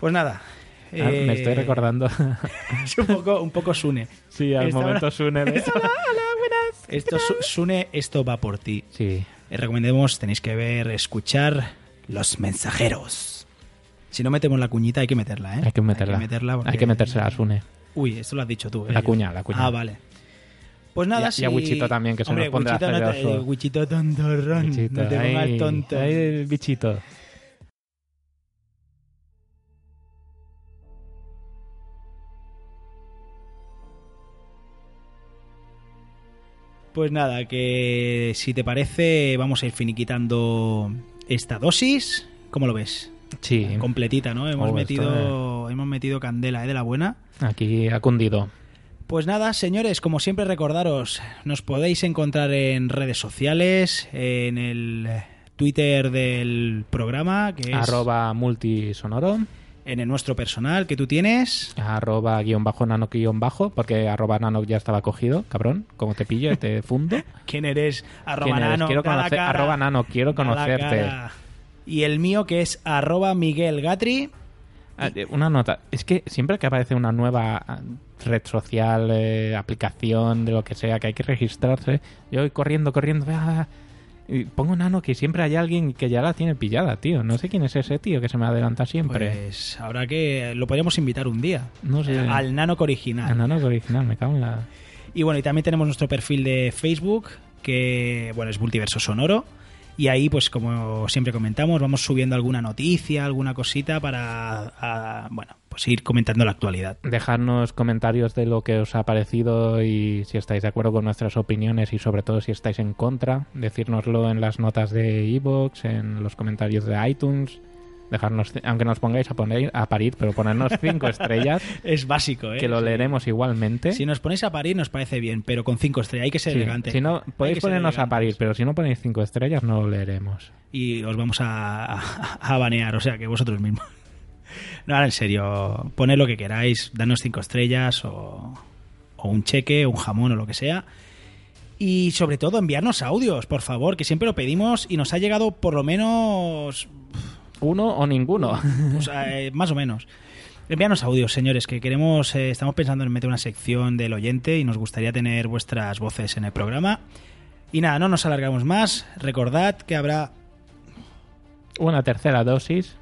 Pues nada. Ah, me eh, estoy recordando. (laughs) es un poco, un poco Sune. Sí, al Esta momento hora- Sune. de- Esto, Su- Sune, esto va por ti. Sí. Eh, recomendemos, tenéis que ver, escuchar Los Mensajeros. Si no metemos la cuñita, hay que meterla, ¿eh? Hay que meterla. Hay que meterla porque- Hay que metérsela a Sune. Uy, esto lo has dicho tú. ¿eh? La cuña, la cuña. Ah, vale. Pues nada, Y a- y a si- Wichito también, que se Hombre, nos pondrá Wichito no te- eh, Wichito tontorrón. Bichito, no te pongas tonto. ay, el bichito. Pues nada, que si te parece, vamos a ir finiquitando esta dosis. ¿Cómo lo ves? Sí. Completita, ¿no? Hemos, Oh, metido, hemos metido candela, ¿eh? De la buena. Aquí ha cundido. Pues nada, señores, como siempre recordaros, nos podéis encontrar en redes sociales, en el Twitter del programa, que es Arroba multisonoro. En el nuestro personal que tú tienes. Arroba guion bajo nano guion bajo, porque arroba nano ya estaba cogido, cabrón. Como te pillo y te (laughs) fundo. ¿Quién eres? Arroba ¿Quién eres? nano, Quiero conocer- cara, arroba nano, quiero conocerte. Y el mío que es arroba Miguel Gatri. Ah, eh, Una nota. Es que siempre que aparece una nueva ah, red social, eh, aplicación, de lo que sea, que hay que registrarse, yo voy corriendo, corriendo. ah, y pongo nano que siempre hay alguien que ya la tiene pillada, tío. No sé quién es ese tío que se me adelanta siempre. Pues ahora que lo podríamos invitar un día. No sé. Al Nanoc original. El nano original, me cago en la... Y bueno, y también tenemos nuestro perfil de Facebook, que bueno, es Multiverso Sonoro. Y ahí, pues como siempre comentamos, vamos subiendo alguna noticia, alguna cosita para, a- bueno, pues ir comentando la actualidad. Dejarnos comentarios de lo que os ha parecido y si estáis de acuerdo con nuestras opiniones y sobre todo si estáis en contra, decírnoslo en las notas de iVoox, en los comentarios de iTunes, dejarnos, aunque nos pongáis a poner a parir, pero ponernos cinco estrellas. (laughs) Es básico, ¿eh? Que lo leeremos igualmente. Si nos ponéis a parir nos parece bien, pero con cinco estrellas hay que ser Sí, elegante. Si no, podéis ponernos a parir, pero si no ponéis cinco estrellas no lo leeremos. y os vamos a, a- a banear, o sea que vosotros mismos. No, ahora en serio, poned lo que queráis, danos cinco estrellas o, o un cheque, un jamón o lo que sea. Y sobre todo enviarnos audios, por favor, que siempre lo pedimos y nos ha llegado por lo menos... Uno o ninguno. (laughs) O sea, eh, más o menos. Envíanos audios, señores, que queremos, eh, estamos pensando en meter una sección del oyente y nos gustaría tener vuestras voces en el programa. Y nada, no nos alargamos más. Recordad que habrá Una tercera dosis.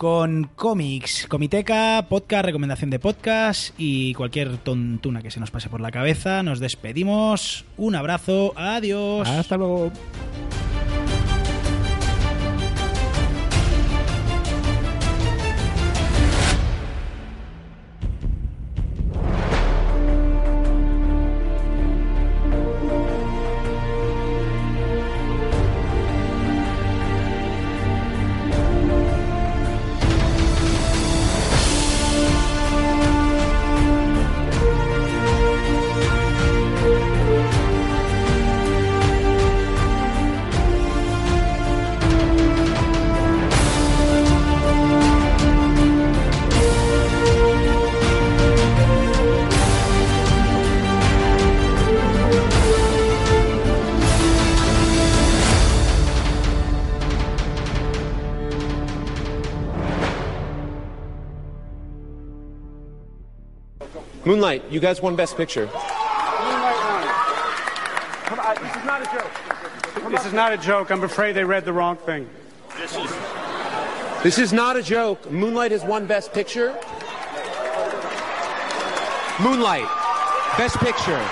Con cómics, comiteca, podcast, recomendación de podcast y cualquier tontuna que se nos pase por la cabeza. Nos despedimos. Un abrazo. Adiós. Hasta luego. Moonlight, you guys won Best Picture. Come on, this is not a joke. This is not a joke. I'm afraid they read the wrong thing. This is. This is not a joke. Moonlight has won Best Picture. Moonlight, Best Picture.